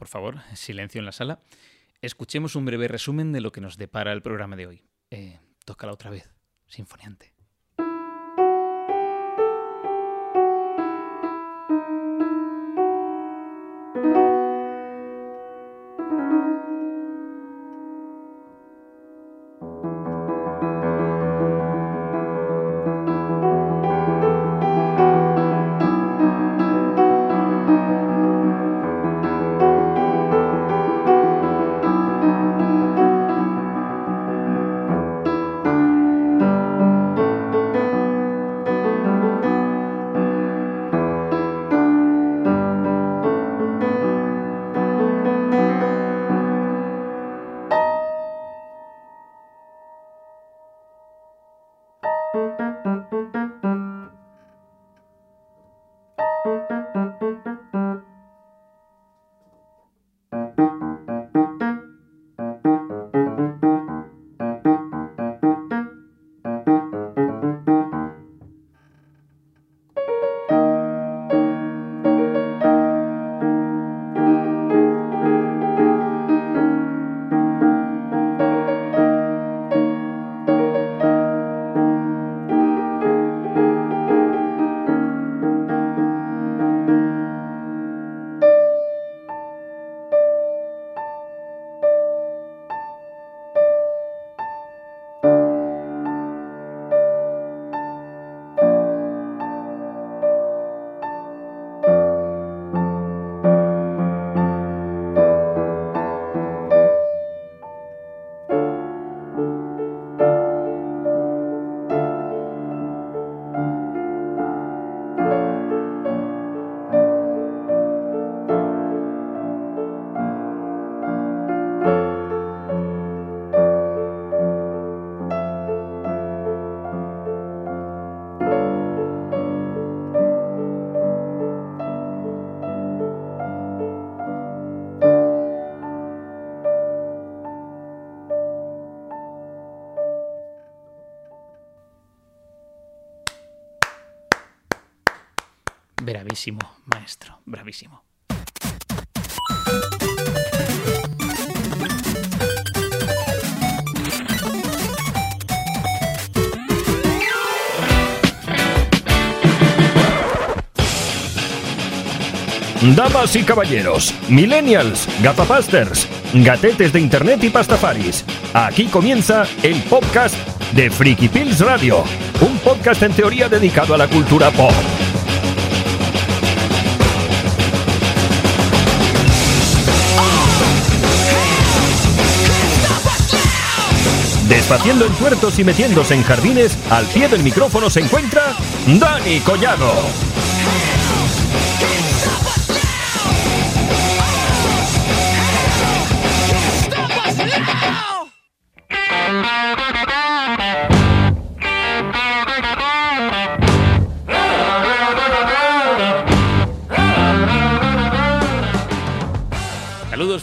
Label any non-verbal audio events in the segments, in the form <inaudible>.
por favor, silencio en la sala. Escuchemos un breve resumen de lo que nos depara el programa de hoy. Eh, tócala otra vez, sinfoniante. Bravísimo, maestro, bravísimo. Damas y caballeros, millennials, gafapasters, gatetes de internet y pastafaris. Aquí comienza el podcast de Freaky Pills Radio, un podcast en teoría dedicado a la cultura pop. Despaciendo en puertos y metiéndose en jardines, al pie del micrófono se encuentra Dani Collado.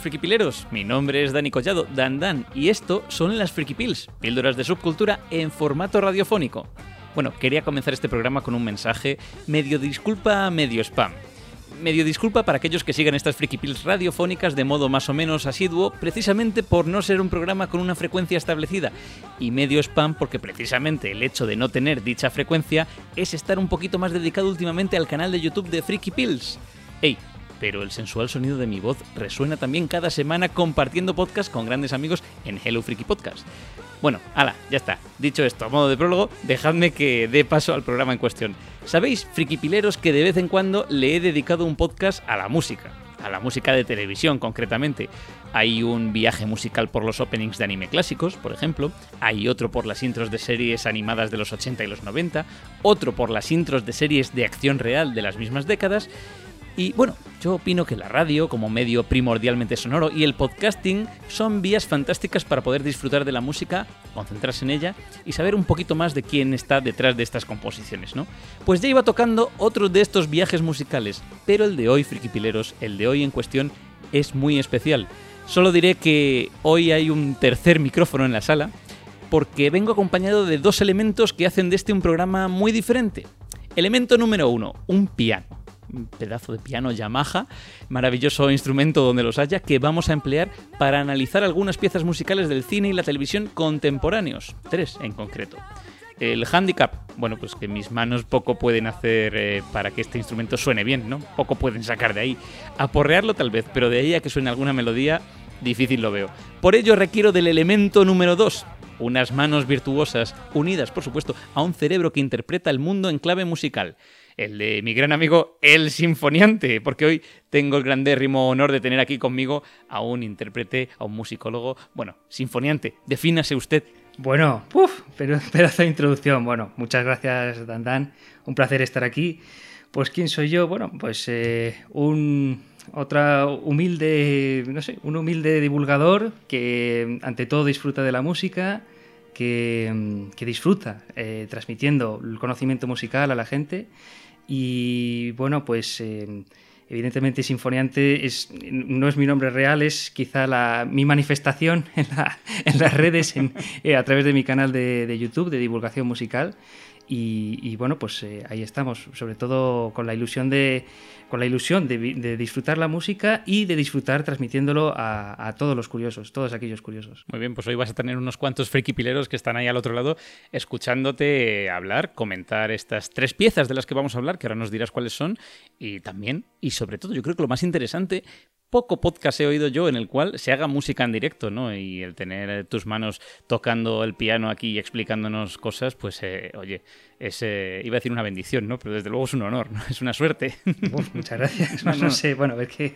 Frikipileros, mi nombre es Dani Collado, Dan Dan, y esto son las Friki Pills, píldoras de subcultura en formato radiofónico. Bueno, quería comenzar este programa con un mensaje medio disculpa, medio spam. Medio disculpa para aquellos que sigan estas Friki Pills radiofónicas de modo más o menos asiduo, precisamente por no ser un programa con una frecuencia establecida. Y medio spam porque precisamente el hecho de no tener dicha frecuencia es estar un poquito más dedicado últimamente al canal de YouTube de Friki Pills. Pero el sensual sonido de mi voz resuena también cada semana compartiendo podcast con grandes amigos en Hello Freaky Podcast. Bueno, ala, ya está. Dicho esto, a modo de prólogo, dejadme que dé paso al programa en cuestión. Sabéis, frikipileros, que de vez en cuando le he dedicado un podcast a la música, a la música de televisión concretamente. Hay un viaje musical por los openings de anime clásicos, por ejemplo, hay otro por las intros de series animadas de los 80 y los 90, otro por las intros de series de acción real de las mismas décadas, y bueno, yo opino que la radio, como medio primordialmente sonoro, y el podcasting son vías fantásticas para poder disfrutar de la música, concentrarse en ella y saber un poquito más de quién está detrás de estas composiciones, ¿no? Pues ya iba tocando otro de estos viajes musicales, pero el de hoy, frikipileros, el de hoy en cuestión, es muy especial. Solo diré que hoy hay un tercer micrófono en la sala, porque vengo acompañado de dos elementos que hacen de este un programa muy diferente. Elemento número uno, un piano pedazo de piano Yamaha, maravilloso instrumento donde los haya, que vamos a emplear para analizar algunas piezas musicales del cine y la televisión contemporáneos, tres en concreto. El handicap, bueno, pues que mis manos poco pueden hacer eh, para que este instrumento suene bien, ¿no? Poco pueden sacar de ahí. Aporrearlo tal vez, pero de ahí a que suene alguna melodía, difícil lo veo. Por ello requiero del elemento número 2, unas manos virtuosas, unidas, por supuesto, a un cerebro que interpreta el mundo en clave musical. El de mi gran amigo El Sinfoniante, porque hoy tengo el grandérrimo honor de tener aquí conmigo a un intérprete, a un musicólogo. Bueno, Sinfoniante, defínase usted. Bueno, puf, pero <laughs> pedazo de introducción. Bueno, muchas gracias, Dan Dan. Un placer estar aquí. Pues, ¿quién soy yo? Bueno, pues eh, un otra humilde, no sé, un humilde divulgador que ante todo disfruta de la música, que, disfruta eh, transmitiendo el conocimiento musical a la gente y bueno, pues eh, evidentemente Sinfoniante es, no es mi nombre real, es quizá la, mi manifestación <laughs> en, las redes eh, a través de mi canal de, de YouTube de divulgación musical. Y, bueno, pues eh, ahí estamos, sobre todo con la ilusión de, con la ilusión de, disfrutar la música y de disfrutar transmitiéndolo a, todos los curiosos, todos aquellos curiosos. Muy bien, pues hoy vas a tener unos cuantos frikipileros que están ahí al otro lado escuchándote hablar, comentar estas tres piezas de las que vamos a hablar, que ahora nos dirás cuáles son, y también, y sobre todo, yo creo que lo más interesante, poco podcast he oído yo en el cual se haga música en directo, ¿no? Y el tener tus manos tocando el piano aquí y explicándonos cosas, pues, eh, oye, es, eh, iba a decir una bendición, ¿no? Pero desde luego es un honor, ¿no? <laughs> Es una suerte. muchas gracias. <laughs> no, sé, bueno, ver que,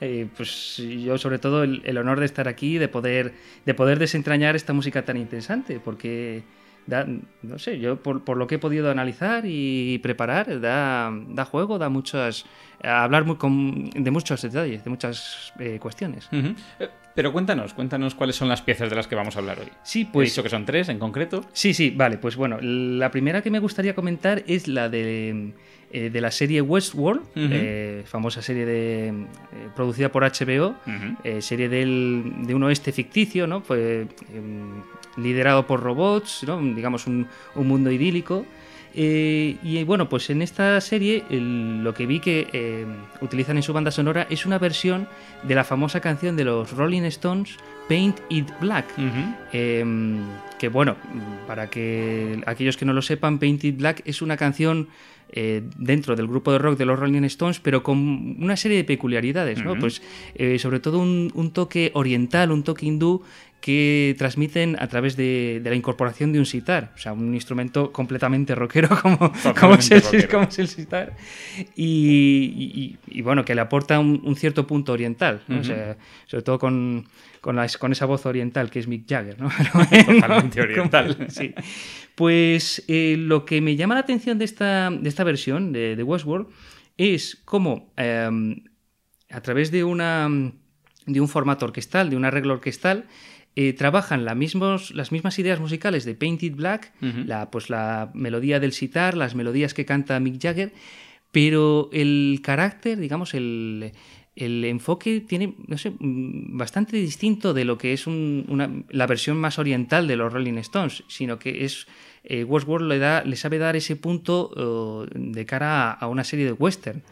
eh, pues yo sobre todo el, el, honor de estar aquí, de poder, de poder desentrañar esta música tan interesante, porque da, no sé, yo por, por, lo que he podido analizar y preparar, da, da juego, da muchas, hablar muy de muchos detalles, de muchas eh, cuestiones. Eh, pero cuéntanos, cuéntanos cuáles son las piezas de las que vamos a hablar hoy. Sí, pues. He dicho que son tres en concreto. Sí, sí, vale, pues bueno, la primera que me gustaría comentar es la de, eh, de la serie Westworld, famosa serie de, producida por HBO, serie del, de un oeste ficticio, ¿no? Pues liderado por robots, ¿no? digamos un, mundo idílico. Eh, y bueno, pues en esta serie lo que vi que eh, utilizan en su banda sonora es una versión de la famosa canción de los Rolling Stones, Paint It Black. Em, que bueno, para que aquellos que no lo sepan, Paint It Black es una canción eh, dentro del grupo de rock de los Rolling Stones, pero con una serie de peculiaridades, ¿no? Pues sobre todo un, un, toque oriental, un toque hindú que transmiten a través de, la incorporación de un sitar, o sea, un instrumento completamente rockero <laughs> como, como, es, el, sitar, y, bueno, que le aporta un, cierto punto oriental, sobre todo con, con, con, esa voz oriental que es Mick Jagger. ¿no? <laughs> <laughs> Totalmente oriental. sí. Pues eh, lo que me llama la atención de esta, de esta versión de, de Westworld es cómo em, a través de una de un formato orquestal, de un arreglo orquestal, eh, trabajan las mismas ideas musicales de Painted Black, la, pues la melodía del sitar, las melodías que canta Mick Jagger, pero el carácter, digamos, el, enfoque tiene, no sé, mm, bastante distinto de lo que es la versión más oriental de los Rolling Stones, sino que es eh, Westworld le, da, le sabe dar ese punto oh, de cara a una serie de western.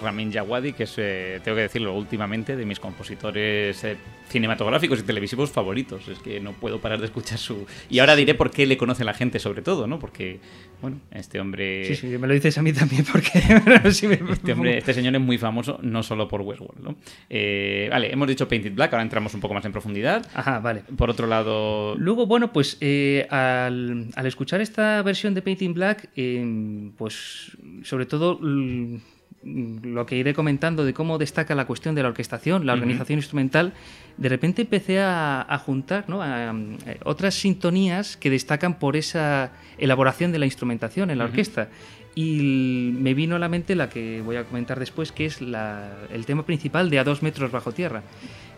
Ramin Djawadi, que es, eh, tengo que decirlo últimamente, de mis compositores eh, cinematográficos y televisivos favoritos. Es que no puedo parar de escuchar su... Y ahora diré por qué le conoce la gente, sobre todo, ¿no? Porque, bueno, este hombre... Sí, sí, me lo dices a mí también, porque... <laughs> este, hombre, este señor es muy famoso, no solo por Westworld, ¿no? Eh, vale, hemos dicho Painted Black, ahora entramos un poco más en profundidad. Ajá, vale. Por otro lado... Luego, bueno, pues al, al, escuchar esta versión de Painted Black, pues sobre todo lo que iré comentando de cómo destaca la cuestión de la orquestación, la organización instrumental, de repente empecé a, juntar eh, otras sintonías que destacan por esa elaboración de la instrumentación en la orquesta. Y me vino a la mente la que voy a comentar después, que es el tema principal de A dos metros bajo tierra.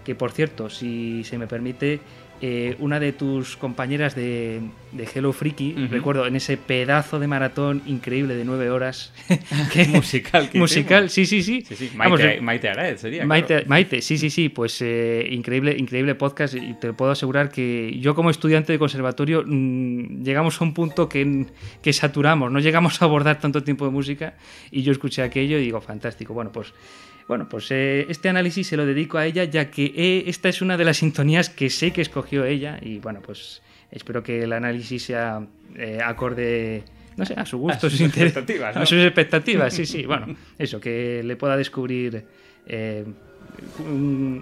Que por cierto, si se me permite, eh, una de tus compañeras de, de Hello Freaky, recuerdo, en ese pedazo de maratón increíble de nueve horas. <laughs> <laughs> musical. musical, sí, sí, sí. Maite, Maite sería. Maite, sí, sí, sí. Pues eh, increíble, increíble podcast y te puedo asegurar que yo como estudiante de conservatorio mm, llegamos a un punto que, que saturamos, no llegamos a abordar tanto tiempo de música y yo escuché aquello y digo, fantástico. Bueno, pues bueno, pues eh, este análisis se lo dedico a ella, ya que eh, esta es una de las sintonías que sé que escogió ella y bueno, pues espero que el análisis sea eh, acorde, no sé, a su gusto, a sus, expectativas. A sus expectativas, sí, sí. Bueno, eso, que le pueda descubrir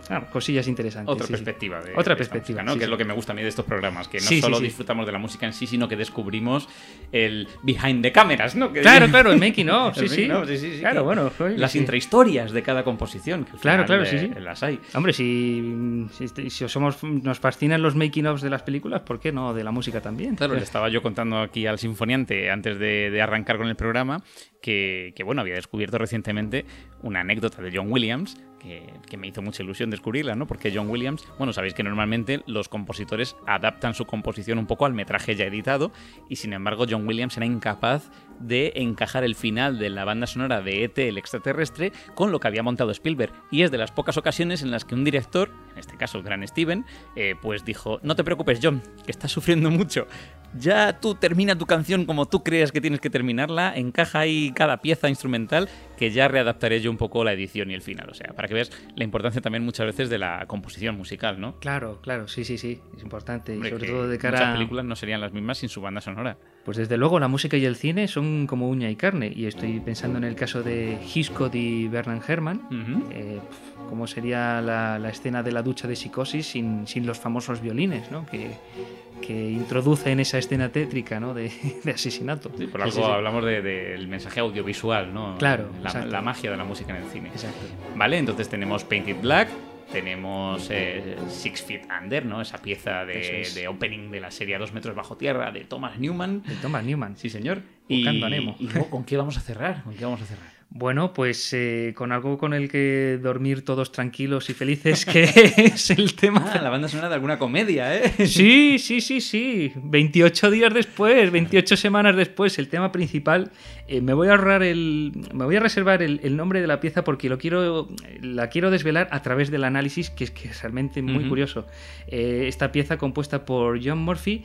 ah, cosillas interesantes. Otra perspectiva. De, Otra perspectiva, ¿no? que es lo que me gusta a mí de estos programas, que no solo disfrutamos de la música en sí, sino que descubrimos el behind the cameras, ¿no? claro, <laughs> claro, el making of, sí, sí. Claro, bueno. las intrahistorias de cada composición. claro, claro, sí, sí. Las hay. Hombre, si, si, somos, nos fascinan los making ofs de las películas, ¿por qué no de la música también? Claro, le <laughs> estaba yo contando aquí al sinfoniante antes de, de arrancar con el programa que, que, bueno, había descubierto recientemente una anécdota de John Williams que, me hizo mucha ilusión descubrirla, ¿no? Porque John Williams, bueno, sabéis que normalmente los compositores adaptan su composición un poco al metraje ya editado y sin embargo John Williams era incapaz de encajar el final de la banda sonora de ET el extraterrestre con lo que había montado Spielberg. Y es de las pocas ocasiones en las que un director, este caso el gran Steven, eh, pues dijo, no te preocupes John, que estás sufriendo mucho. Ya tú termina tu canción como tú creas que tienes que terminarla, encaja ahí cada pieza instrumental que ya readaptaré yo un poco la edición y el final. O sea, para que veas la importancia también muchas veces de la composición musical, ¿no? Claro, claro, sí, sí, sí, es importante. y sobre todo de cara Muchas películas no serían las mismas sin su banda sonora. Pues desde luego la música y el cine son como uña y carne. Y estoy pensando en el caso de Hitchcock y Bernard Herrmann. Eh, cómo sería la, escena de la ducha de psicosis sin, sin los famosos violines, ¿no? Que, que introduce en esa escena tétrica ¿no? de, <laughs> asesinato. Sí, por algo hablamos del mensaje audiovisual, ¿no? Claro. La, la, magia de la música en el cine. Exacto. Vale, entonces tenemos Painted Black, tenemos eh, Six Feet Under, ¿no? Esa pieza de, opening de la serie Dos metros bajo tierra de Thomas Newman. De Thomas Newman. Sí, señor. Buscando y, Nemo. ¿Y con qué vamos a cerrar? ¿Con qué vamos a cerrar? Bueno, pues eh, con algo con el que dormir todos tranquilos y felices, que <laughs> es el tema. Ah, la banda sonora de alguna comedia, ¿eh? Sí, sí, sí, sí. 28 días después, 28 semanas después, el tema principal. Eh, me voy a ahorrar el. Me voy a reservar el, nombre de la pieza porque lo quiero. La quiero desvelar a través del análisis, que es que es realmente muy curioso. Eh, esta pieza compuesta por John Murphy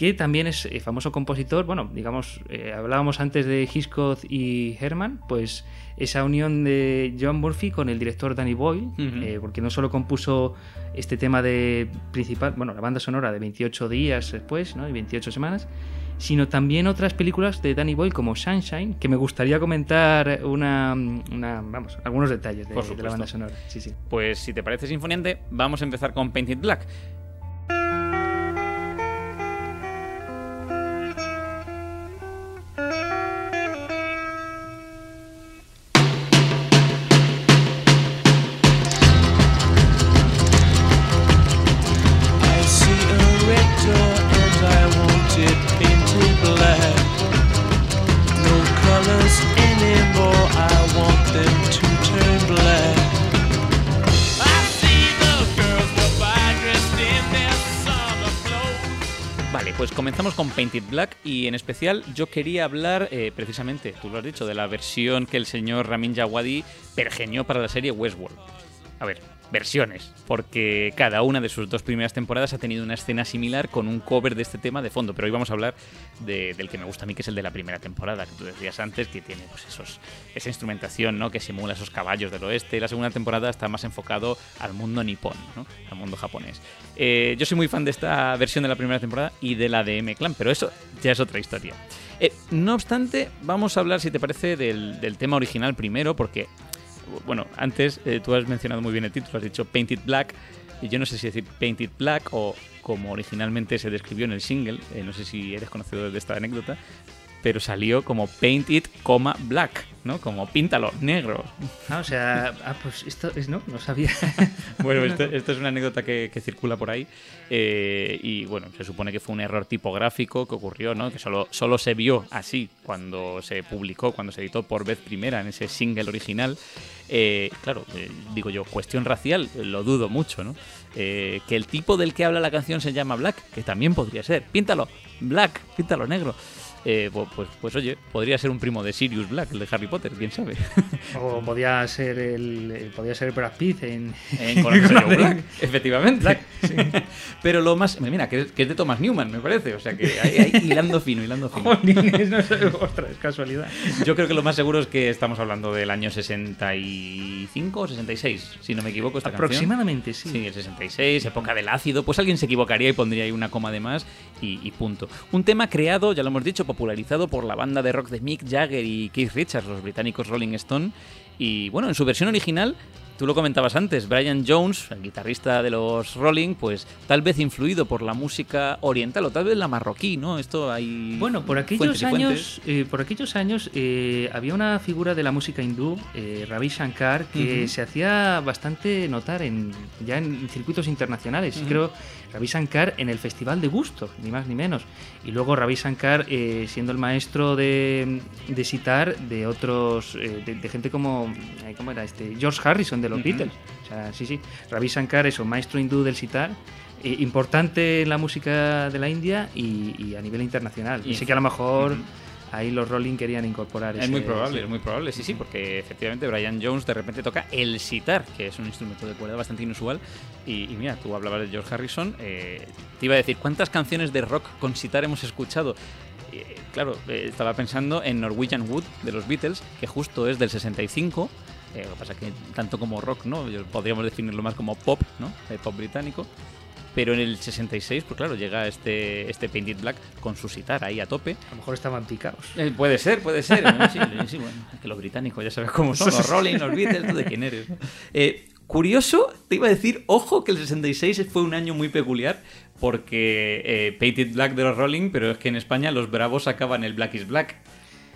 que también es eh, famoso compositor. Bueno, digamos, eh, hablábamos antes de Hitchcock y Herman, pues esa unión de John Murphy con el director Danny Boyle, eh, porque no solo compuso este tema de principal, bueno, la banda sonora de 28 días después, ¿no? Y 28 semanas, sino también otras películas de Danny Boyle como Sunshine, que me gustaría comentar una, vamos, algunos detalles de, de la banda sonora. Sí, sí. Pues si te parece sinfoniante, vamos a empezar con Painted Black. Con Painted Black y en especial yo quería hablar eh, precisamente, tú lo has dicho, de la versión que el señor Ramin Djawadi pergeñó para la serie Westworld. A ver, versiones, porque cada una de sus dos primeras temporadas ha tenido una escena similar con un cover de este tema de fondo. Pero hoy vamos a hablar del que me gusta a mí, que es el de la primera temporada, que tú decías antes, que tiene pues esos, esa instrumentación ¿no? que simula esos caballos del oeste. La segunda temporada está más enfocado al mundo nipón, ¿no? al mundo japonés. Eh, yo soy muy fan de esta versión de la primera temporada y de la de M-Clan, pero eso ya es otra historia. Eh, no obstante, vamos a hablar, si te parece, del, del tema original primero, porque bueno, antes eh, tú has mencionado muy bien el título, has dicho Painted Black, y yo no sé si decir Painted Black o como originalmente se describió en el single, eh, no sé si eres conocedor de esta anécdota, pero salió como Painted, Black. ¿no? Como píntalo, negro. Ah, o sea, ah, pues esto es, no, no sabía. <laughs> bueno, esto, <laughs> esto, es una anécdota que, que circula por ahí. Eh, y bueno, se supone que fue un error tipográfico que ocurrió, ¿no? Que solo, solo se vio así cuando se publicó, cuando se editó por vez primera en ese single original. Eh, claro, eh, digo yo, cuestión racial, lo dudo mucho, ¿no? Eh, que el tipo del que habla la canción se llama Black, que también podría ser. Píntalo, Black, píntalo negro. Eh, pues, pues, pues, oye, podría ser un primo de Sirius Black, el de Harry Potter, quién sabe. <laughs> O podría ser el podría ser Brad Pitt en, en con el Black, efectivamente. Black, sí. <laughs> Pero lo más, mira, que es, que es, de Thomas Newman, me parece, o sea que ahí, ahí hilando fino, hilando fino. no sé, ostras, es casualidad. Yo creo que lo más seguro es que estamos hablando del año 65 o 66, si no me equivoco esta Aproximadamente, canción. sí. Sí, el 66, época del ácido, pues alguien se equivocaría y pondría ahí una coma de más y, y punto. Un tema creado, ya lo hemos dicho, popularizado por la banda de rock de Mick Jagger y Keith Richards, los británicos Rolling Stone. Y bueno, en su versión original, tú lo comentabas antes, Brian Jones, el guitarrista de los Rolling, pues tal vez influido por la música oriental o tal vez la marroquí, ¿no? Esto hay. Bueno, por aquellos años, eh, por aquellos años eh, había una figura de la música hindú, eh, Ravi Shankar, que uh -huh. se hacía bastante notar en, ya en circuitos internacionales. Uh -huh. Creo Ravi Shankar en el Festival de Gusto, ni más ni menos. Y luego Ravi Shankar eh, siendo el maestro de, de sitar de otros, eh, de, de, gente como, ¿cómo era? Este, George Harrison de los uh -huh. Beatles. O sea, sí, sí. Ravi Shankar es un maestro hindú del sitar. Eh, importante en la música de la India y, y a nivel internacional. Y, Así que a lo mejor... Uh -huh ahí los Rolling querían incorporar es ese, muy probable es muy probable sí sí porque efectivamente Brian Jones de repente toca el sitar que es un instrumento de cuerda bastante inusual. Y, y mira tú hablabas de George Harrison eh, te iba a decir cuántas canciones de rock con sitar hemos escuchado eh, claro eh, estaba pensando en Norwegian Wood de los Beatles que justo es del 65 eh, lo que pasa que tanto como rock no podríamos definirlo más como pop no pop británico pero en el 66, pues claro, llega este, este Painted Black con su sitar ahí a tope. A lo mejor estaban picados. Eh, puede ser, puede ser. sí, sí, bueno, es que los británicos ya sabes cómo son, los <laughs> Rolling, los Beatles, tú de quién eres. Eh, curioso, te iba a decir, ojo, que el 66 fue un año muy peculiar porque eh, Painted Black de los Rolling, pero es que en España los Bravos sacaban el Black is Black.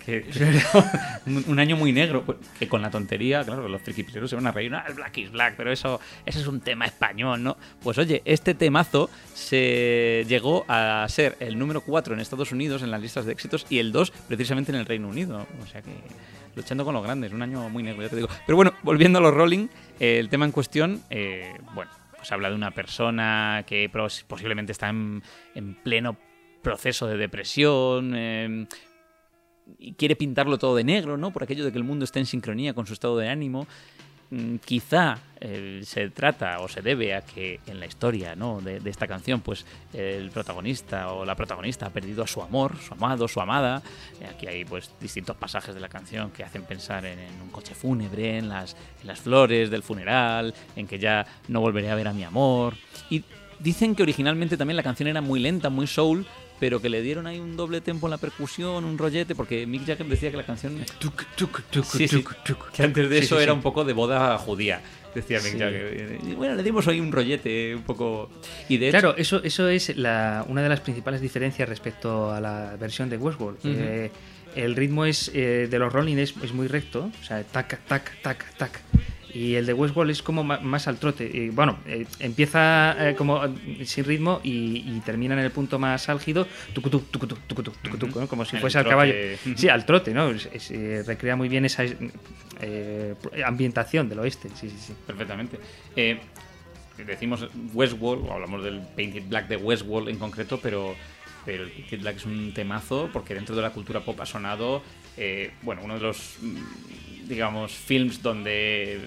<laughs> Un, año muy negro, pues, que con la tontería, claro, los frikipileros se van a reír, no, el Black is Black, pero eso, eso es un tema español, ¿no? Pues oye, este temazo se llegó a ser el número 4 en Estados Unidos en las listas de éxitos y el 2 precisamente en el Reino Unido, o sea que luchando con los grandes, un año muy negro, ya te digo. Pero bueno, volviendo a los Rolling, el tema en cuestión, eh, bueno, pues habla de una persona que posiblemente está en, en pleno proceso de depresión, eh, y quiere pintarlo todo de negro, ¿no? Por aquello de que el mundo esté en sincronía con su estado de ánimo. Mm, quizá eh, se trata o se debe a que en la historia ¿no? de, esta canción, pues el protagonista o la protagonista ha perdido a su amor, su amado, su amada. Eh, aquí hay pues distintos pasajes de la canción que hacen pensar en, en un coche fúnebre, en las, en las flores del funeral, en que ya no volveré a ver a mi amor. Y dicen que originalmente también la canción era muy lenta, muy soul, pero que le dieron ahí un doble tempo en la percusión, un rollete, porque Mick Jagger decía que la canción... Tuk, tuk, tuk, sí, sí, que antes de eso era un poco de boda judía, decía Mick Jagger. Y bueno, le dimos ahí un rollete un poco... Y de claro, hecho... eso, eso es la, una de las principales diferencias respecto a la versión de Westworld. Uh -huh. eh, el ritmo es eh, de los Rolling es, es, muy recto, o sea, tac, tac, tac, tac. Y el de Westworld es como más al trote. Y, bueno, eh, empieza eh, como sin ritmo y, y, termina en el punto más álgido, tucutu, tucutu, tucutu, tucutu, ¿no? como si fuese al caballo. Sí, al trote, ¿no? Eh, recrea muy bien esa ambientación del oeste. Sí, sí, sí. Perfectamente. decimos Westworld, o hablamos del Painted Black de Westworld en concreto, pero pero el Painted Black es un temazo porque dentro de la cultura pop ha sonado, eh, bueno, uno de los, digamos, films donde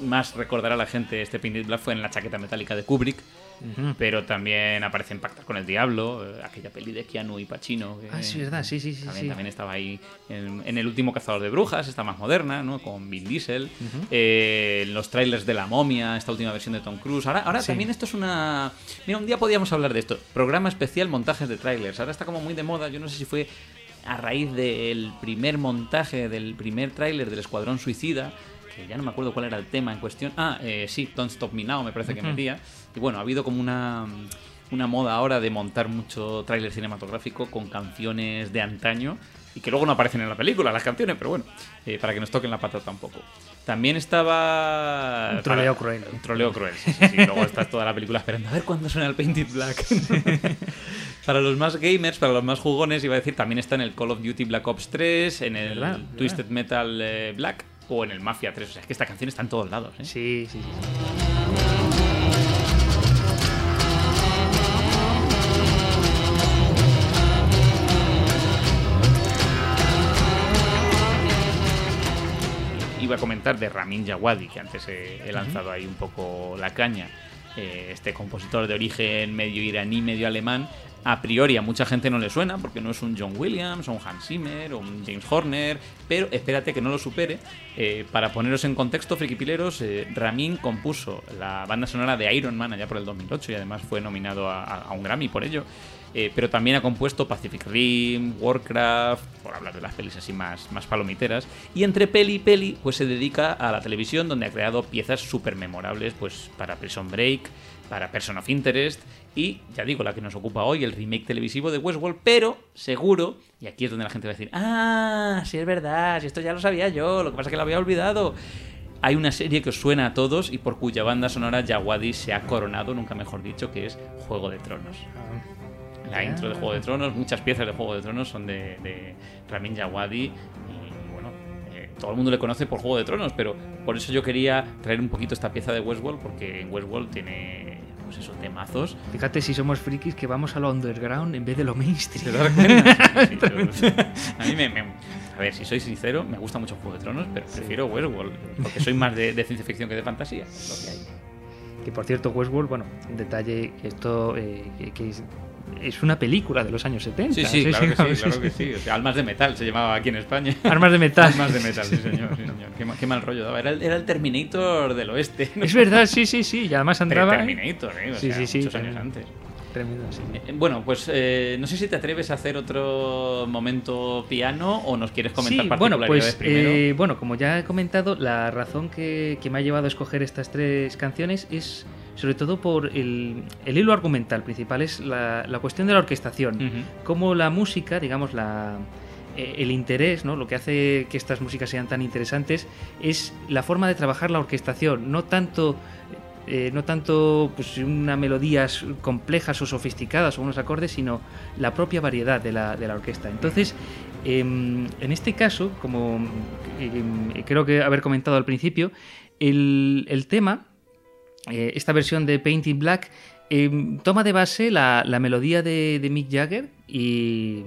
más recordará a la gente este Painted Black fue en la chaqueta metálica de Kubrick, uh -huh. pero también aparece en Pactar con el Diablo, eh, aquella peli de Keanu y Pacino. Que, ah, sí, verdad, sí, sí, sí. También, sí. también estaba ahí en, en, El último cazador de brujas, esta más moderna, ¿no? Con Vin Diesel, uh -huh. eh, los trailers de La momia, esta última versión de Tom Cruise. Ahora, ahora sí. también esto es una... Mira, un día podíamos hablar de esto, programa especial montajes de trailers. Ahora está como muy de moda, yo no sé si fue a raíz del primer montaje, del primer tráiler del Escuadrón Suicida, que ya no me acuerdo cuál era el tema en cuestión. Ah, eh, sí, Don't Stop Me Now me parece uh -huh. que metía. Y bueno, ha habido como una, una moda ahora de montar mucho tráiler cinematográfico con canciones de antaño y que luego no aparecen en la película, las canciones, pero bueno, eh, para que nos toquen la pata tampoco. También estaba... Un troleo cruel. Un troleo cruel, sí, sí, sí. Luego estás toda la película esperando a ver cuándo suena el Painted Black. <laughs> para los más gamers, para los más jugones, iba a decir, también está en el Call of Duty Black Ops 3, en el ¿Verdad? Twisted Metal eh, Black o en el Mafia 3. O sea, es que esta canción está en todos lados. ¿eh? Sí, sí, sí. Iba a comentar de Ramin Djawadi, que antes he, he lanzado ahí un poco la caña. Eh, este compositor de origen medio iraní, medio alemán. A priori a mucha gente no le suena porque no es un John Williams o un Hans Zimmer o un James Horner, pero espérate que no lo supere. Eh, para poneros en contexto, frikipileros, eh, Ramin compuso la banda sonora de Iron Man allá por el 2008 y además fue nominado a un Grammy por ello. Eh, pero también ha compuesto Pacific Rim, Warcraft, por hablar de las pelis así más, más palomiteras. Y entre peli y peli, pues se dedica a la televisión, donde ha creado piezas súper memorables pues, para Prison Break, para Person of Interest y, ya digo, la que nos ocupa hoy, el remake televisivo de Westworld. Pero, seguro, y aquí es donde la gente va a decir, ah, sí es verdad, si esto ya lo sabía yo, lo que pasa es que lo había olvidado. Hay una serie que os suena a todos y por cuya banda sonora Yawadi se ha coronado, nunca mejor dicho, que es Juego de Tronos. La intro de Juego de Tronos, muchas piezas de Juego de Tronos son de, de Ramin Djawadi y bueno, eh, todo el mundo le conoce por Juego de Tronos, pero por eso yo quería traer un poquito esta pieza de Westworld porque en Westworld tiene pues esos temazos. Fíjate si somos frikis que vamos a lo underground en vez de lo mainstream. Sí, <laughs> yo- a mí me, me- A ver, si soy sincero, me gusta mucho Juego de Tronos, pero prefiero Westworld porque soy más de, de ciencia ficción que de fantasía. lo que hay. Que por cierto, Westworld, bueno, un detalle esto eh, que, que es, es una película de los años 70. Sí, sí, claro que sí, claro que sí. O sea, Almas de Metal se llamaba aquí en España. Armas de metal. Almas de Metal, sí señor. Sí, señor. Qué, qué mal rollo daba. Era el, era el Terminator del oeste. ¿no? Es verdad, sí, sí, sí. Y además andaba. ¿eh? Terminator, ¿eh? O Sí, sea, sí, sí, muchos años antes. Tremendo, sí. Eh, Bueno, pues eh, no sé si te atreves a hacer otro momento piano o nos quieres comentar Sí, bueno, pues primero. eh, bueno, como ya he comentado, la razón que, que me ha llevado a escoger estas tres canciones es sobre todo por el, el hilo argumental principal, es la, la cuestión de la orquestación. Ujú. Cómo la música, digamos, la, eh, el interés, ¿no? lo que hace que estas músicas sean tan interesantes, es la forma de trabajar la orquestación, no tanto... eh, no tanto pues, unas melodías complejas o sofisticadas o unos acordes, sino la propia variedad de la, de la orquesta. Entonces, em, en este caso, como em, creo que haber comentado al principio, el, el tema, eh, esta versión de Painting Black, em, toma de base la, la melodía de, de Mick Jagger y,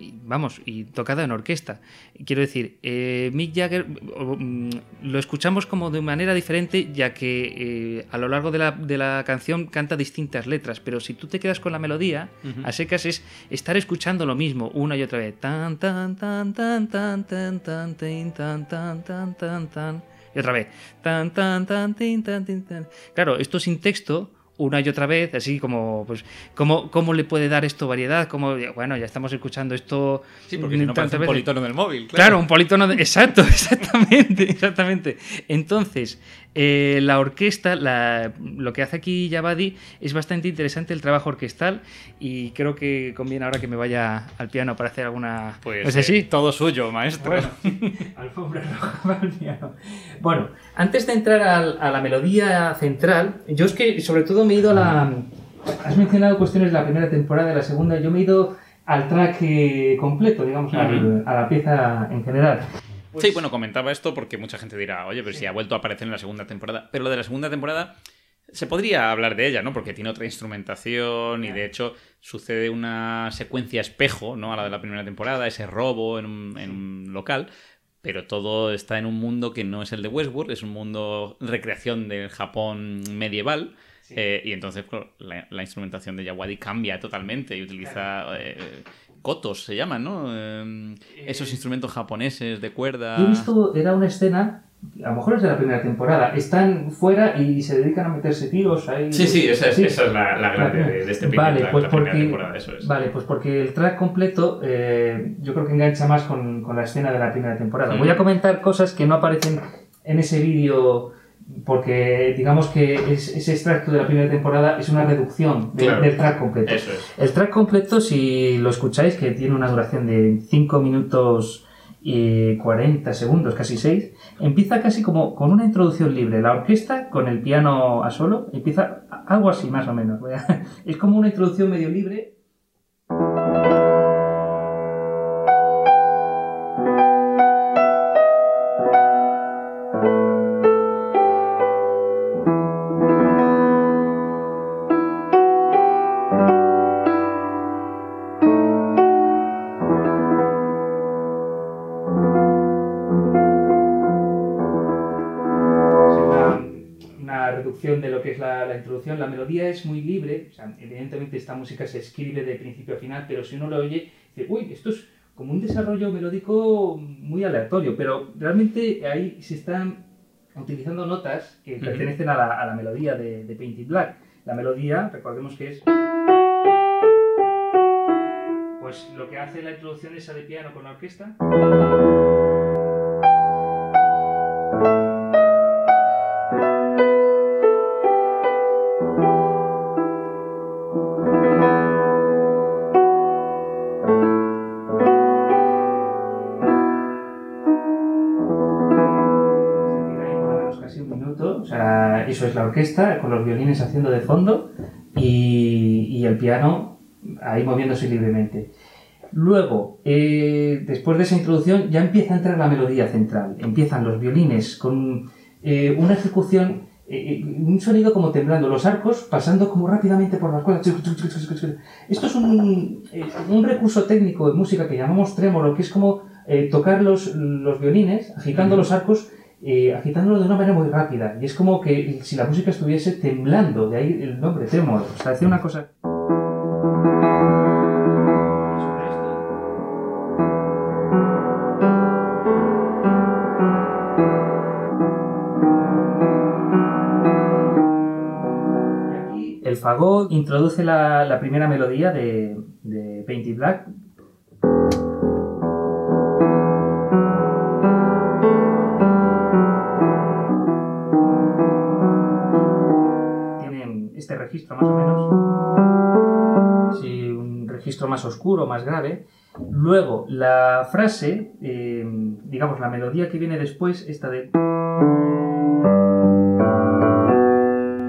y, vamos, y tocada en orquesta. Quiero decir, eh, Mick Jagger mm, lo escuchamos como de manera diferente, ya que eh, a lo largo de la, de la canción canta distintas letras, pero si tú te quedas con la melodía, Ujú. a secas es estar escuchando lo mismo una y otra vez. Tan, tan, tan, tan, tan, tan, tan, tan, tan, tan, tan, tan. Y otra vez. Tan, tan, tan, tin, tan, tin, tan. Claro, esto sin texto, una y otra vez, así como, pues, ¿cómo, cómo le puede dar esto variedad? Como, bueno, ya estamos escuchando esto. Sí, porque si no tantas parece un politono del móvil. Claro, un politono de... <laughs> Exacto, exactamente, exactamente. Entonces, eh, la orquesta, la- lo que hace aquí Yabadi es bastante interesante el trabajo orquestal y creo que conviene ahora que me vaya al piano para hacer alguna... Pues ¿No es así? eh, todo suyo, maestro. Bueno, <laughs> alfombra roja <laughs> para el piano. Bueno, antes de entrar al- a, la melodía central, yo es que sobre todo me he ido a la... Has mencionado cuestiones de la primera temporada y la segunda, yo me he ido al track eh, completo, digamos, al- a la pieza en general. Pues Sí, bueno, comentaba esto porque mucha gente dirá, oye, pero si ha vuelto a aparecer en la segunda temporada. Pero lo de la segunda temporada se podría hablar de ella, ¿no? Porque tiene otra instrumentación y de hecho sucede una secuencia espejo, ¿no? A la de la primera temporada, ese robo en un, en un local. Pero todo está en un mundo que no es el de Westworld, es un mundo recreación del Japón medieval. eh, y entonces claro, la, la instrumentación de Yawadi cambia totalmente y utiliza eh, kotos, se llaman, ¿no? Eh, esos instrumentos japoneses de cuerda. Yo he visto, era una escena, a lo mejor es de la primera temporada, están fuera y se dedican a meterse tiros ahí. Sí, sí, esa es, Sí. esa es la, la gracia de, de este primer Vale, track, pues la primera porque- temporada, eso es. Vale, pues porque el track completo eh, yo creo que engancha más con, con la escena de la primera temporada. Mm. Voy a comentar cosas que no aparecen en ese vídeo porque digamos que ese extracto de la primera temporada es una reducción del track completo. Eso es. El track completo, si lo escucháis, que tiene una duración de 5 minutos y 40 segundos, casi 6, empieza casi como con una introducción libre. La orquesta con el piano a solo, empieza algo así más o menos. <laughs> Es como una introducción medio libre libre, evidentemente esta música se escribe de principio a final, pero si uno lo oye, dice, uy, esto es como un desarrollo melódico muy aleatorio, pero realmente ahí se están utilizando notas que pertenecen a la, melodía de, de Painted Black. La melodía, recordemos que es... Pues lo que hace la introducción esa de piano con la orquesta... orquesta, con los violines haciendo de fondo y, el piano ahí moviéndose libremente. Luego, eh, después de esa introducción, ya empieza a entrar la melodía central. Empiezan los violines con eh, una ejecución, eh, un sonido como temblando, los arcos pasando como rápidamente por las cuerdas. Esto es un, un recurso técnico de música que llamamos trémolo, que es como tocar los, los violines, agitando los arcos eh, agitándolo de una manera muy rápida. Y es como que si la música estuviese temblando, de ahí el nombre, tremor. O sea, hacía una cosa... el fagot introduce la, la primera melodía de, de Painted Black, registro más o menos. Sí, un registro más oscuro, más grave. Luego, la frase, eh, digamos, la melodía que viene después, esta de...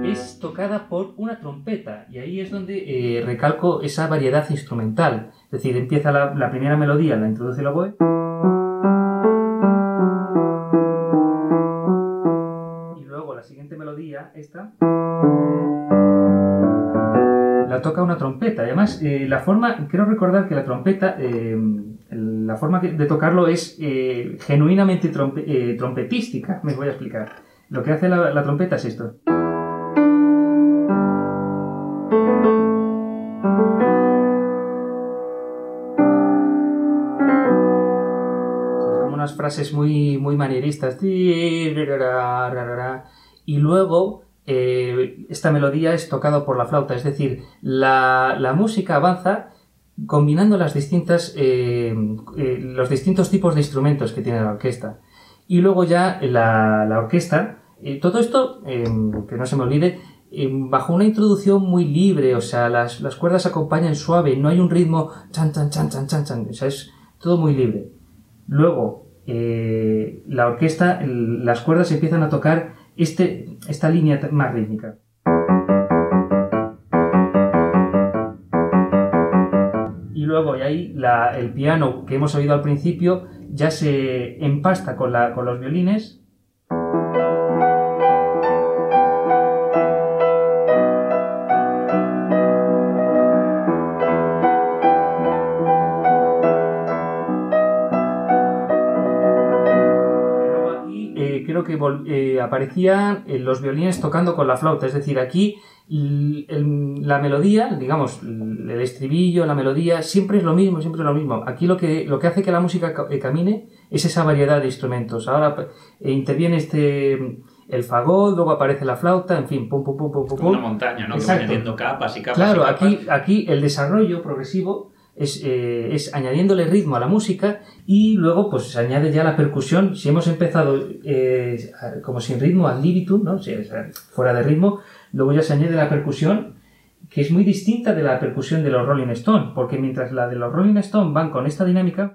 Es tocada por una trompeta y ahí es donde eh, recalco esa variedad instrumental. Es decir, empieza la, la primera melodía, la introduce el oboe. Y luego la siguiente melodía, esta toca una trompeta. Además, eh, la forma, quiero recordar que la trompeta, eh, la forma de tocarlo es eh, genuinamente trompetística. Me voy a explicar. Lo que hace la, trompeta es esto. Unas frases muy, muy manieristas. Y luego eh, esta melodía es tocada por la flauta, es decir, la, música avanza combinando las distintas, eh, eh, los distintos tipos de instrumentos que tiene la orquesta. Y luego ya la, orquesta, todo esto, que no se me olvide, bajo una introducción muy libre, o sea, las, las, cuerdas acompañan suave, no hay un ritmo chan, chan, chan, chan, chan, chan, o sea, es todo muy libre. Luego, la orquesta, las cuerdas empiezan a tocar este, esta línea más rítmica. Y luego y ahí el piano que hemos oído al principio ya se empasta con, con los violines que eh, aparecían eh, los violines tocando con la flauta. Es decir, aquí la melodía, digamos, el estribillo, la melodía, siempre es lo mismo, siempre es lo mismo. Aquí lo que, lo que hace que la música eh, camine es esa variedad de instrumentos. Ahora interviene este el fagot, luego aparece la flauta, en fin, pum, pum, pum, pum, pum. Una montaña, ¿no? Que va añadiendo capas y capas. Claro, y Aquí, aquí el desarrollo progresivo es, eh, es, añadiéndole ritmo a la música y luego pues se añade ya la percusión. Si hemos empezado eh, como sin ritmo al libitum, ¿no? fuera de ritmo, luego ya se añade la percusión que es muy distinta de la percusión de los Rolling Stones, porque mientras la de los Rolling Stones van con esta dinámica,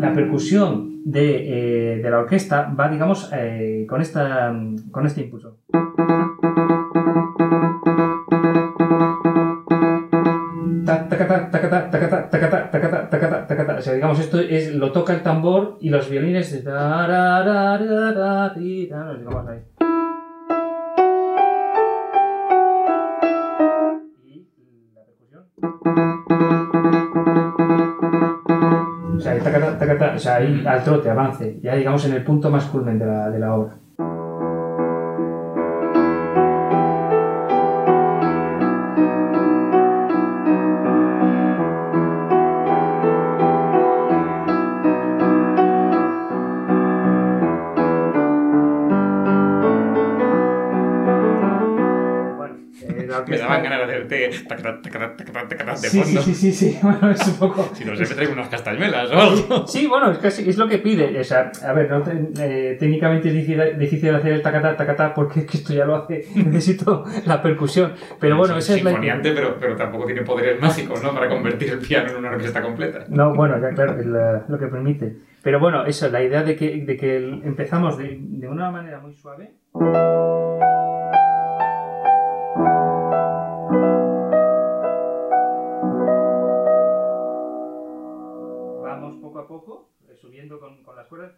la percusión de, eh, la orquesta va, digamos, con, esta, con este impulso. O sea, digamos, esto es, lo toca el tambor y los violines. Digamos ahí. O sea, tacata, tacata, o sea, ahí al trote, avance, ya digamos en el punto más culmen de la, de la obra. De fondo. Sí, sí, sí, sí, <laughs> bueno, es un poco... Si no, se me unas castañuelas o algo. Sí, bueno, es, casi, es lo que pide. O sea, a ver, no eh, técnicamente es difícil, difícil, hacer el tacatá, tacatá, porque es que esto ya lo hace, <laughs> necesito la percusión. Pero bueno, esa es la... Pero, pero tampoco tiene poderes mágicos, ¿no? Para convertir el piano en una orquesta completa. No, bueno, ya claro, es lo que permite. Pero bueno, eso, la idea de que, de que empezamos de, de una manera muy suave... con, las cuerdas.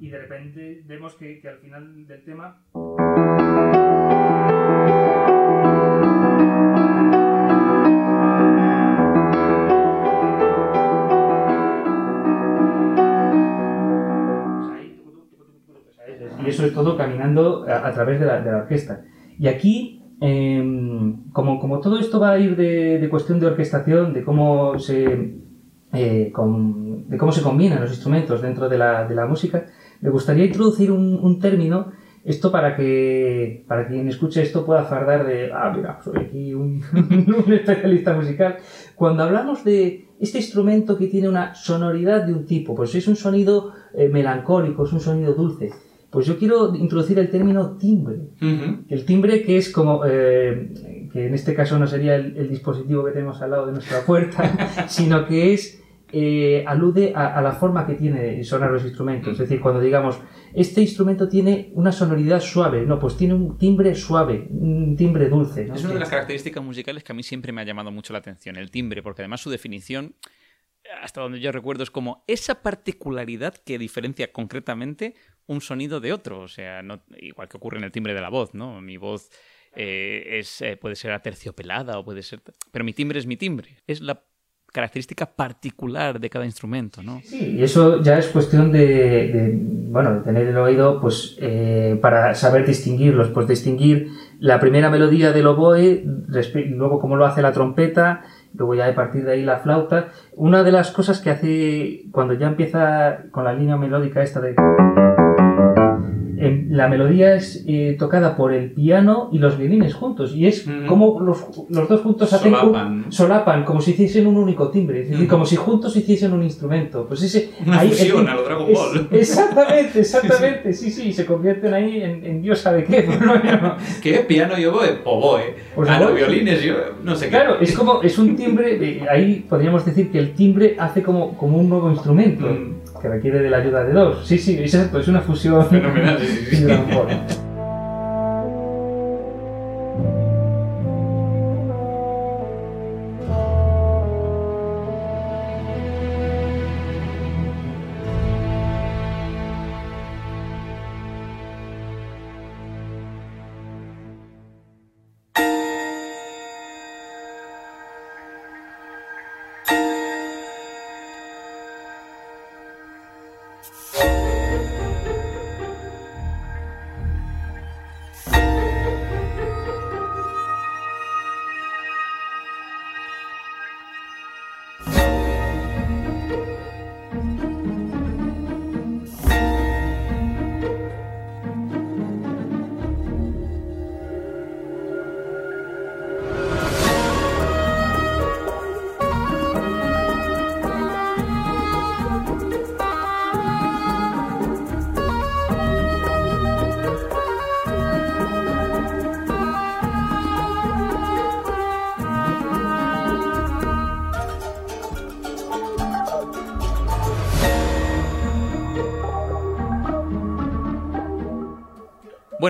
Y de repente vemos que, al final del tema... y eso es todo caminando a, través de la, de la, orquesta. Y aquí Em, como, todo esto va a ir de, cuestión de orquestación, de cómo se, eh, de cómo se combinan los instrumentos dentro de la, de la música, me gustaría introducir un, término, esto para que para quien escuche esto pueda fardar de, ah, mira, soy aquí un, <laughs> un especialista musical. Cuando hablamos de este instrumento que tiene una sonoridad de un tipo, pues es un sonido eh, melancólico, es un sonido dulce. Pues yo quiero introducir el término timbre. El timbre que es como, eh, que en este caso no sería el, dispositivo que tenemos al lado de nuestra puerta, <laughs> sino que es, eh, alude a, la forma que tiene sonar los instrumentos. Es decir, cuando digamos, este instrumento tiene una sonoridad suave, no, pues tiene un timbre suave, un timbre dulce. Es una de las características musicales que a mí siempre me ha llamado mucho la atención, el timbre, porque además su definición hasta donde yo recuerdo, es como esa particularidad que diferencia concretamente un sonido de otro. O sea, igual que ocurre en el timbre de la voz, ¿no? Mi voz eh, es, eh, puede ser aterciopelada o puede ser... Pero mi timbre es mi timbre. Es la característica particular de cada instrumento, ¿no? Sí, y eso ya es cuestión de, bueno, de tener el oído, pues, eh, para saber distinguirlos, pues distinguir la primera melodía del oboe, luego cómo lo hace la trompeta, luego ya a partir de ahí la flauta. Una de las cosas que hace cuando ya empieza con la línea melódica esta de la melodía es eh, tocada por el piano y los violines juntos. Y es como los, los, dos juntos solapan. solapan, como si hiciesen un único timbre. Es decir, como si juntos hiciesen un instrumento. Pues ese, Una fusión a lo Dragon Ball. <laughs> exactamente, exactamente. Sí, sí, se convierten ahí en, Dios sabe qué. <laughs> ¿Qué? ¿Piano y oboe? Oboe. Pues ah, no, violines, yo no sé qué. Claro, es como, es un timbre, ahí podríamos decir que el timbre hace como, como un nuevo instrumento. Mm que requiere de la ayuda de dos. Sí, sí, exacto, es una fusión. Fenomenal, <laughs>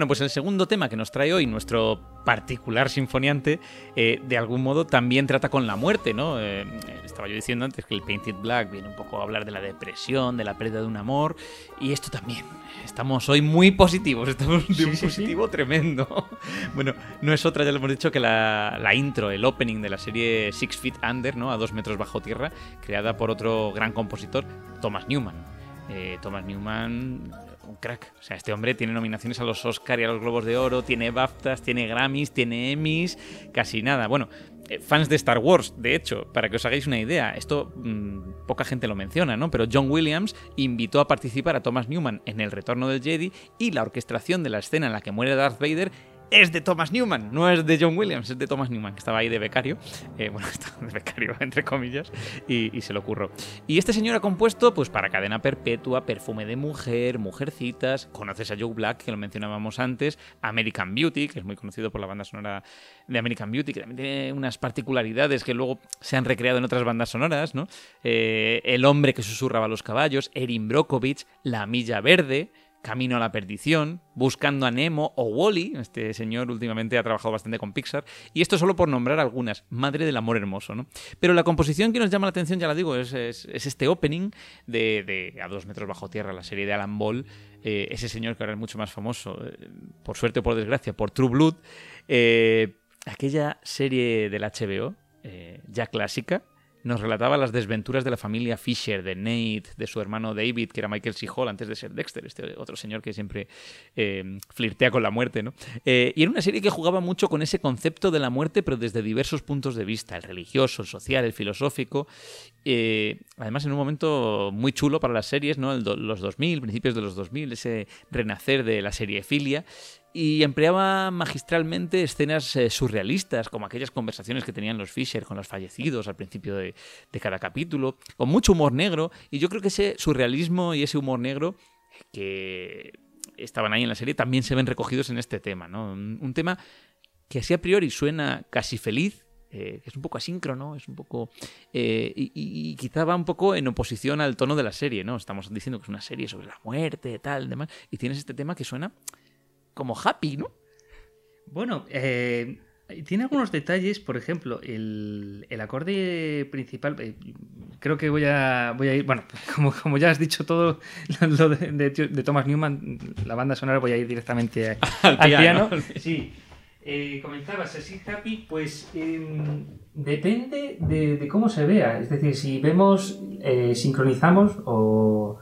Bueno, pues el segundo tema que nos trae hoy nuestro particular sinfoniante, eh, de algún modo también trata con la muerte, ¿no? Eh, estaba yo diciendo antes que el Painted Black viene un poco a hablar de la depresión, de la pérdida de un amor, y esto también. Estamos hoy muy positivos, estamos de un positivo tremendo. <laughs> bueno, no es otra, ya lo hemos dicho, que la, la, intro, el opening de la serie Six Feet Under, ¿no? A dos metros bajo tierra, creada por otro gran compositor, Thomas Newman. Eh, Thomas Newman un crack. O sea, este hombre tiene nominaciones a los Oscar y a los Globos de Oro, tiene BAFTAs, tiene Grammys, tiene Emmys, casi nada. Bueno, eh, fans de Star Wars, de hecho, para que os hagáis una idea, esto mm, poca gente lo menciona, ¿no? Pero John Williams invitó a participar a Thomas Newman en El Retorno del Jedi y la orquestación de la escena en la que muere Darth Vader es de Thomas Newman, no es de John Williams, es de Thomas Newman, que estaba ahí de becario, <laughs> eh, bueno, <laughs> de becario <laughs> entre comillas, y, se lo ocurrió. Y este señor ha compuesto, pues para Cadena Perpetua, Perfume de Mujer, Mujercitas, conoces a Joe Black, que lo mencionábamos antes, American Beauty, que es muy conocido por la banda sonora de American Beauty, que también tiene unas particularidades que luego se han recreado en otras bandas sonoras, ¿no? Eh, el hombre que susurraba a los caballos, Erin Brockovich, La Milla Verde, Camino a la Perdición, Buscando a Nemo o Wally. Este señor últimamente ha trabajado bastante con Pixar. Y esto solo por nombrar algunas. Madre del amor hermoso, ¿no? Pero la composición que nos llama la atención, ya la digo, es, este opening de, A dos metros bajo tierra, la serie de Alan Ball. Eh, ese señor que ahora es mucho más famoso, eh, por suerte o por desgracia, por True Blood. Eh, aquella serie del HBO, ya clásica, nos relataba las desventuras de la familia Fisher, de Nate, de su hermano David, que era Michael C. Antes de ser Dexter, este otro señor que siempre eh, flirtea con la muerte, ¿no? Eh, y era una serie que jugaba mucho con ese concepto de la muerte, pero desde diversos puntos de vista, el religioso, el social, el filosófico. Eh, además, en un momento muy chulo para las series, ¿no? los 2000, principios de los 2000, ese renacer de la serie Filia y empleaba magistralmente escenas eh, surrealistas, como aquellas conversaciones que tenían los Fisher con los fallecidos al principio de, cada capítulo, con mucho humor negro, y yo creo que ese surrealismo y ese humor negro que estaban ahí en la serie también se ven recogidos en este tema, ¿no? Un, tema que así a priori suena casi feliz, eh, es un poco asíncrono, es un poco... Eh, y, y, quizá va un poco en oposición al tono de la serie, ¿no? Estamos diciendo que es una serie sobre la muerte, tal, demás, y tienes este tema que suena como happy, ¿no? Bueno, eh, tiene algunos detalles, por ejemplo, el, acorde principal, eh, creo que voy a, voy a ir, bueno, <laughs> como, como ya has dicho todo <laughs> lo de, Thomas Newman, la banda sonora, voy a ir directamente <laughs> al, piano. Sí. Eh, comentabas así, Happy, pues em, depende de, cómo se vea. Es decir, si vemos, sincronizamos o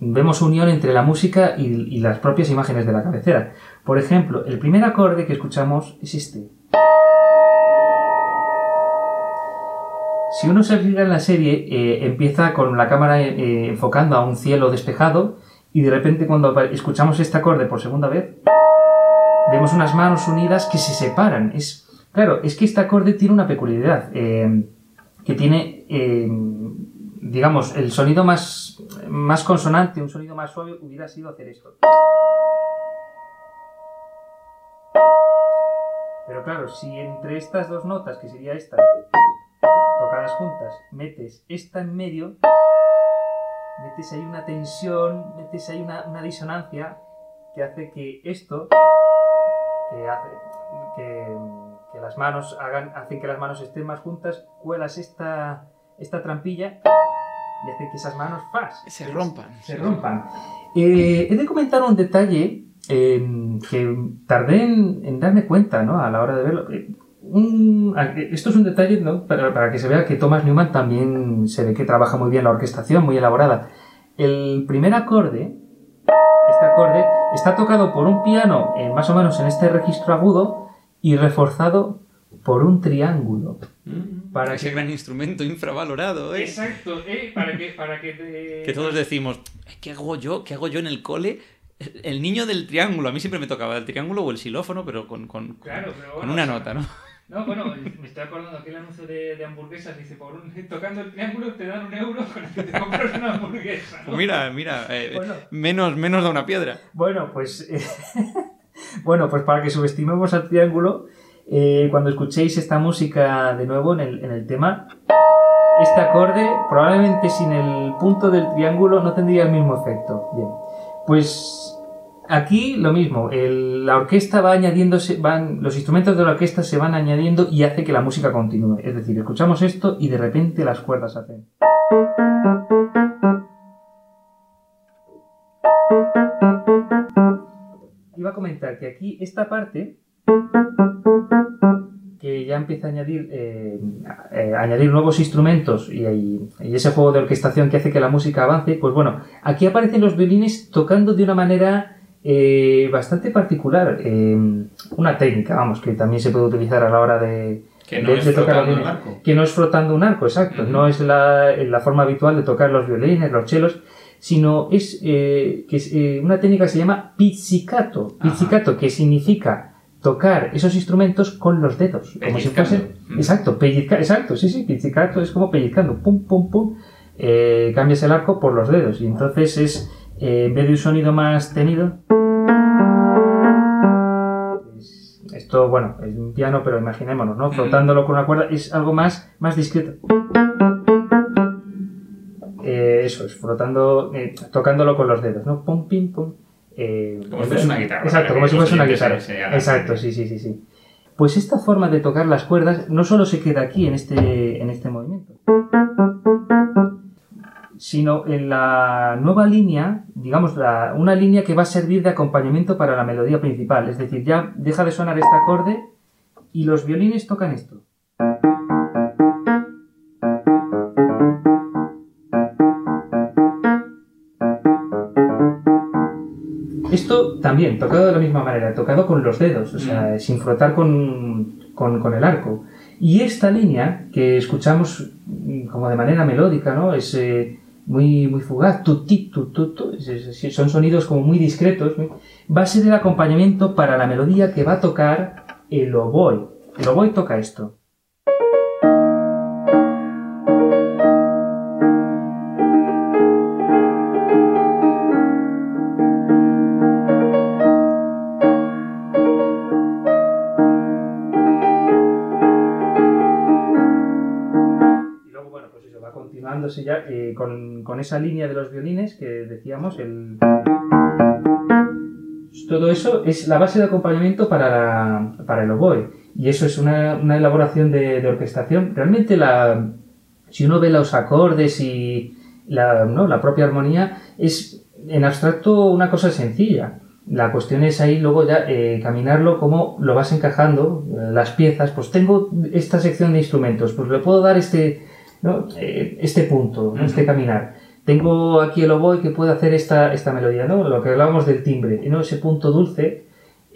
vemos unión entre la música y, las propias imágenes de la cabecera. Por ejemplo, el primer acorde que escuchamos es este. Si uno se fija en la serie, eh, empieza con la cámara eh, enfocando a un cielo despejado y de repente cuando escuchamos este acorde por segunda vez, vemos unas manos unidas que se separan. Es, claro, es que este acorde tiene una peculiaridad, eh, que tiene digamos, el sonido más, más consonante, un sonido más suave, hubiera sido hacer esto. Pero claro, si entre estas dos notas, que sería esta, tocadas juntas, metes esta en medio, metes ahí una tensión, metes ahí una, disonancia que hace que esto, que hace que, las manos hagan, hacen que las manos estén más juntas, cuelas esta, esta trampilla y hace que esas manos fas, se rompan. Se rompan. Eh, he de comentar un detalle que tardé en, darme cuenta ¿no? a la hora de verlo. Eh, esto es un detalle para, para, que se vea que Thomas Newman también se ve que trabaja muy bien la orquestación, muy elaborada. El primer acorde, este acorde, está tocado por un piano eh, más o menos en este registro agudo y reforzado por un triángulo. Mm. para Ese gran instrumento infravalorado, ¿eh? Exacto, ¿eh? Para que, para que, que todos decimos, ¿qué hago yo? ¿Qué hago yo en el cole? El niño del triángulo, a mí siempre me tocaba el triángulo o el xilófono, pero con, con, con una nota, ¿no? <laughs> No, bueno, me estoy acordando aquel anuncio de, de hamburguesas, dice, por un, <laughs> tocando el triángulo te dan un euro con el que te compras una hamburguesa. Pues mira, mira, eh, menos, menos de una piedra. Bueno, pues... Eh, <laughs> bueno, pues para que subestimemos al triángulo, eh, cuando escuchéis esta música de nuevo en el, en el tema, este acorde probablemente sin el punto del triángulo no tendría el mismo efecto. Bien, pues Aquí lo mismo, la orquesta va añadiéndose, van, los instrumentos de la orquesta se van añadiendo y hace que la música continúe. Es decir, escuchamos esto y de repente las cuerdas hacen. Iba a comentar que aquí esta parte que ya empieza a añadir, eh, eh, añadir nuevos instrumentos y, y- y ese juego de orquestación que hace que la música avance, pues bueno, aquí aparecen los violines tocando de una manera eh, bastante particular. una técnica, vamos, que también se puede utilizar a la hora de, Que no de- es de tocar violines. arco. Que no es frotando un arco, exacto. No es la, la forma habitual de tocar los violines, los chelos, sino es, que es una técnica que se llama pizzicato. Ajá. Pizzicato, que significa tocar esos instrumentos con los dedos. Como si fuesen. Mm. Exacto, pellizcar. Exacto, sí, sí, pizzicato es como pellizcando. Pum, pum, pum. Eh, cambias el arco por los dedos. Y entonces es, eh, en vez de un sonido más tenido. es- Esto, bueno, es un piano, pero imaginémonos, ¿no? Frotándolo con una cuerda es algo más, más discreto. Eh, eso es, frotando, eh, tocándolo con los dedos, ¿no? Pum, pim, pum. Eh, Como si fuese una guitarra, Exacto, como si fuese una guitarra. Exacto, sí, sí, sí, sí. Pues esta forma de tocar las cuerdas no solo se queda aquí en este, en este movimiento, sino en la nueva línea, digamos, la- una línea que va a servir de acompañamiento para la melodía principal. Es decir, ya deja de sonar este acorde y los violines tocan esto. También, tocado de la misma manera, tocado con los dedos, o sea, sin frotar con, con- con el arco. Y esta línea que escuchamos mm, como de manera melódica, ¿no? Es eh, muy, muy fugaz, tu, ti, tu, tu, son sonidos como muy discretos, va a ser el acompañamiento para la melodía que va a tocar el oboe. El oboe toca esto. Con, esa línea de los violines que decíamos, el... Todo eso es la base de acompañamiento para, para el oboe. Y eso es una, una elaboración de, de orquestación. Realmente, la, si uno ve los acordes y la, ¿no? la propia armonía, es en abstracto una cosa sencilla. La cuestión es ahí luego ya eh, caminarlo, cómo lo vas encajando, eh, las piezas. Pues tengo esta sección de instrumentos, pues le puedo dar este, ¿no? Eh, este punto, ¿no? este caminar. Tengo aquí el oboe que puede hacer esta, esta melodía, ¿no? Lo que hablábamos del timbre, ¿no? Ese punto dulce.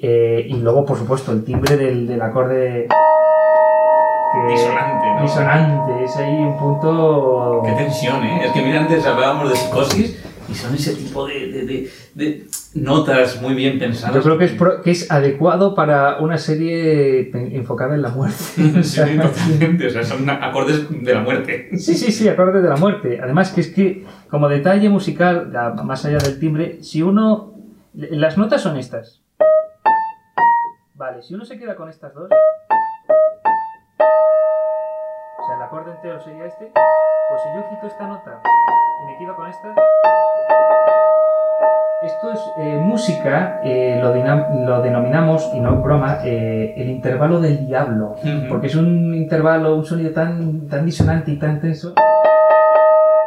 eh, y luego, por supuesto, el timbre del, del acorde. que- Disonante, ¿no? Disonante, es ahí un punto. Qué tensión, ¿eh? Es que mira, antes hablábamos de psicosis y son ese tipo de, de- de- de notas muy bien pensadas. Yo creo que es, pro- que es adecuado para una serie enfocada en la muerte. <laughs> Sí, totalmente. O sea, son acordes de la muerte. Sí, sí, sí, acorde de la muerte. Además que es que, como detalle musical, más allá del timbre, si uno... Las notas son estas. Vale, si uno se queda con estas dos... El acorde entero sería este. Pues si yo quito esta nota y me quedo con esta... Esto es eh, música, eh, lo, lo denominamos, y no es broma, eh, el intervalo del diablo. Porque es un intervalo, un sonido tan, tan disonante y tan tenso.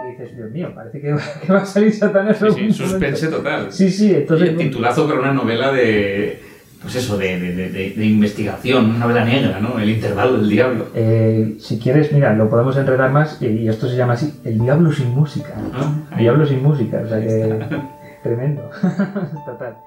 Y dices, Dios mío, parece que va, <laughs> que va a salir Satanás. Sí, suspense total. Sí, sí, entonces. Oye, titulazo para una novela de. Pues eso, de, de, de- de- investigación, una novela negra, ¿no? El intervalo del diablo. eh, si quieres, mira, lo podemos enredar más y, y esto se llama así: El diablo sin música. ¿no? Diablo sin música, o sea que. <laughs> Tremendo. <laughs> Total.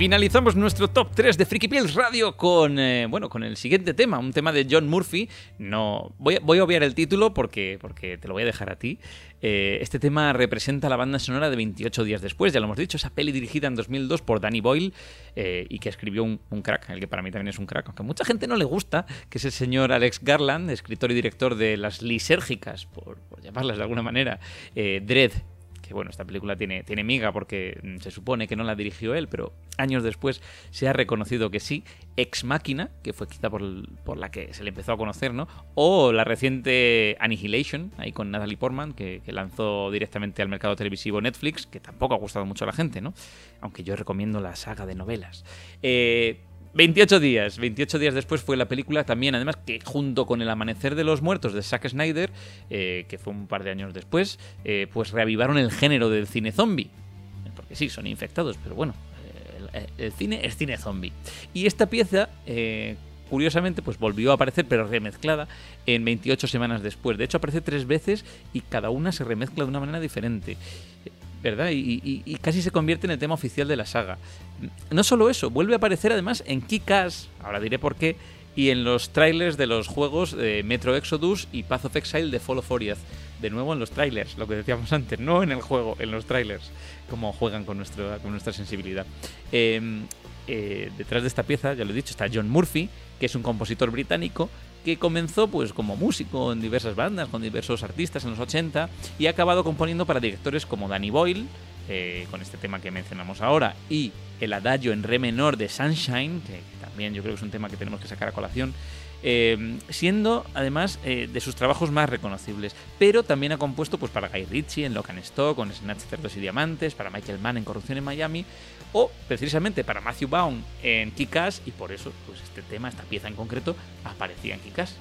Finalizamos nuestro top 3 de Freaky Pills Radio con, eh, bueno, con el siguiente tema, un tema de John Murphy. No, voy, a- obviar el título porque, porque te lo voy a dejar a ti. Eh, este tema representa la banda sonora de 28 días después, ya lo hemos dicho, esa peli dirigida en 2002 por Danny Boyle eh, y que escribió un, crack, el que para mí también es un crack, aunque a mucha gente no le gusta, que es el señor Alex Garland, escritor y director de Las Lisérgicas, por, por llamarlas de alguna manera, Dread, bueno, esta película tiene, tiene miga porque mm, se supone que no la dirigió él, pero años después se ha reconocido que sí. Ex Máquina, que fue quizá por, por la que se le empezó a conocer, ¿no? O la reciente Annihilation, ahí con Natalie Portman, que, que lanzó directamente al mercado televisivo Netflix, que tampoco ha gustado mucho a la gente, ¿no? Aunque yo recomiendo la saga de novelas. Eh, 28 días, 28 días después fue la película también, además que junto con El Amanecer de los Muertos de Zack Snyder, eh, que fue un par de años después, eh, pues reavivaron el género del cine zombie. Porque sí, son infectados, pero bueno, eh, el, cine es cine zombie. Y esta pieza, eh, curiosamente, pues volvió a aparecer, pero remezclada, en 28 semanas después. De hecho, aparece tres veces y cada una se remezcla de una manera diferente. ¿Verdad? Y casi se convierte en el tema oficial de la saga. No solo eso, vuelve a aparecer además en Kick-Ass, ahora diré por qué, y en los trailers de los juegos de Metro Exodus y Path of Exile de Fall of. De nuevo en los trailers, lo que decíamos antes, no en el juego, en los trailers, como juegan con, nuestro, con nuestra sensibilidad. Eh, eh, detrás de esta pieza, ya lo he dicho, está John Murphy, que es un compositor británico que comenzó pues como músico en diversas bandas, con diversos artistas en los 80 y ha acabado componiendo para directores como Danny Boyle, eh, con este tema que mencionamos ahora, y el adagio en re menor de Sunshine, que también yo creo que es un tema que tenemos que sacar a colación, eh, siendo además eh, de sus trabajos más reconocibles. Pero también ha compuesto pues, para Guy Ritchie en Lock and Stock, con Snatch, Cerdos y Diamantes, para Michael Mann en Corrupción en Miami, o precisamente para Matthew Vaughn en Kick-Ass, y por eso pues, este tema, esta pieza en concreto, aparecía en Kick-Ass.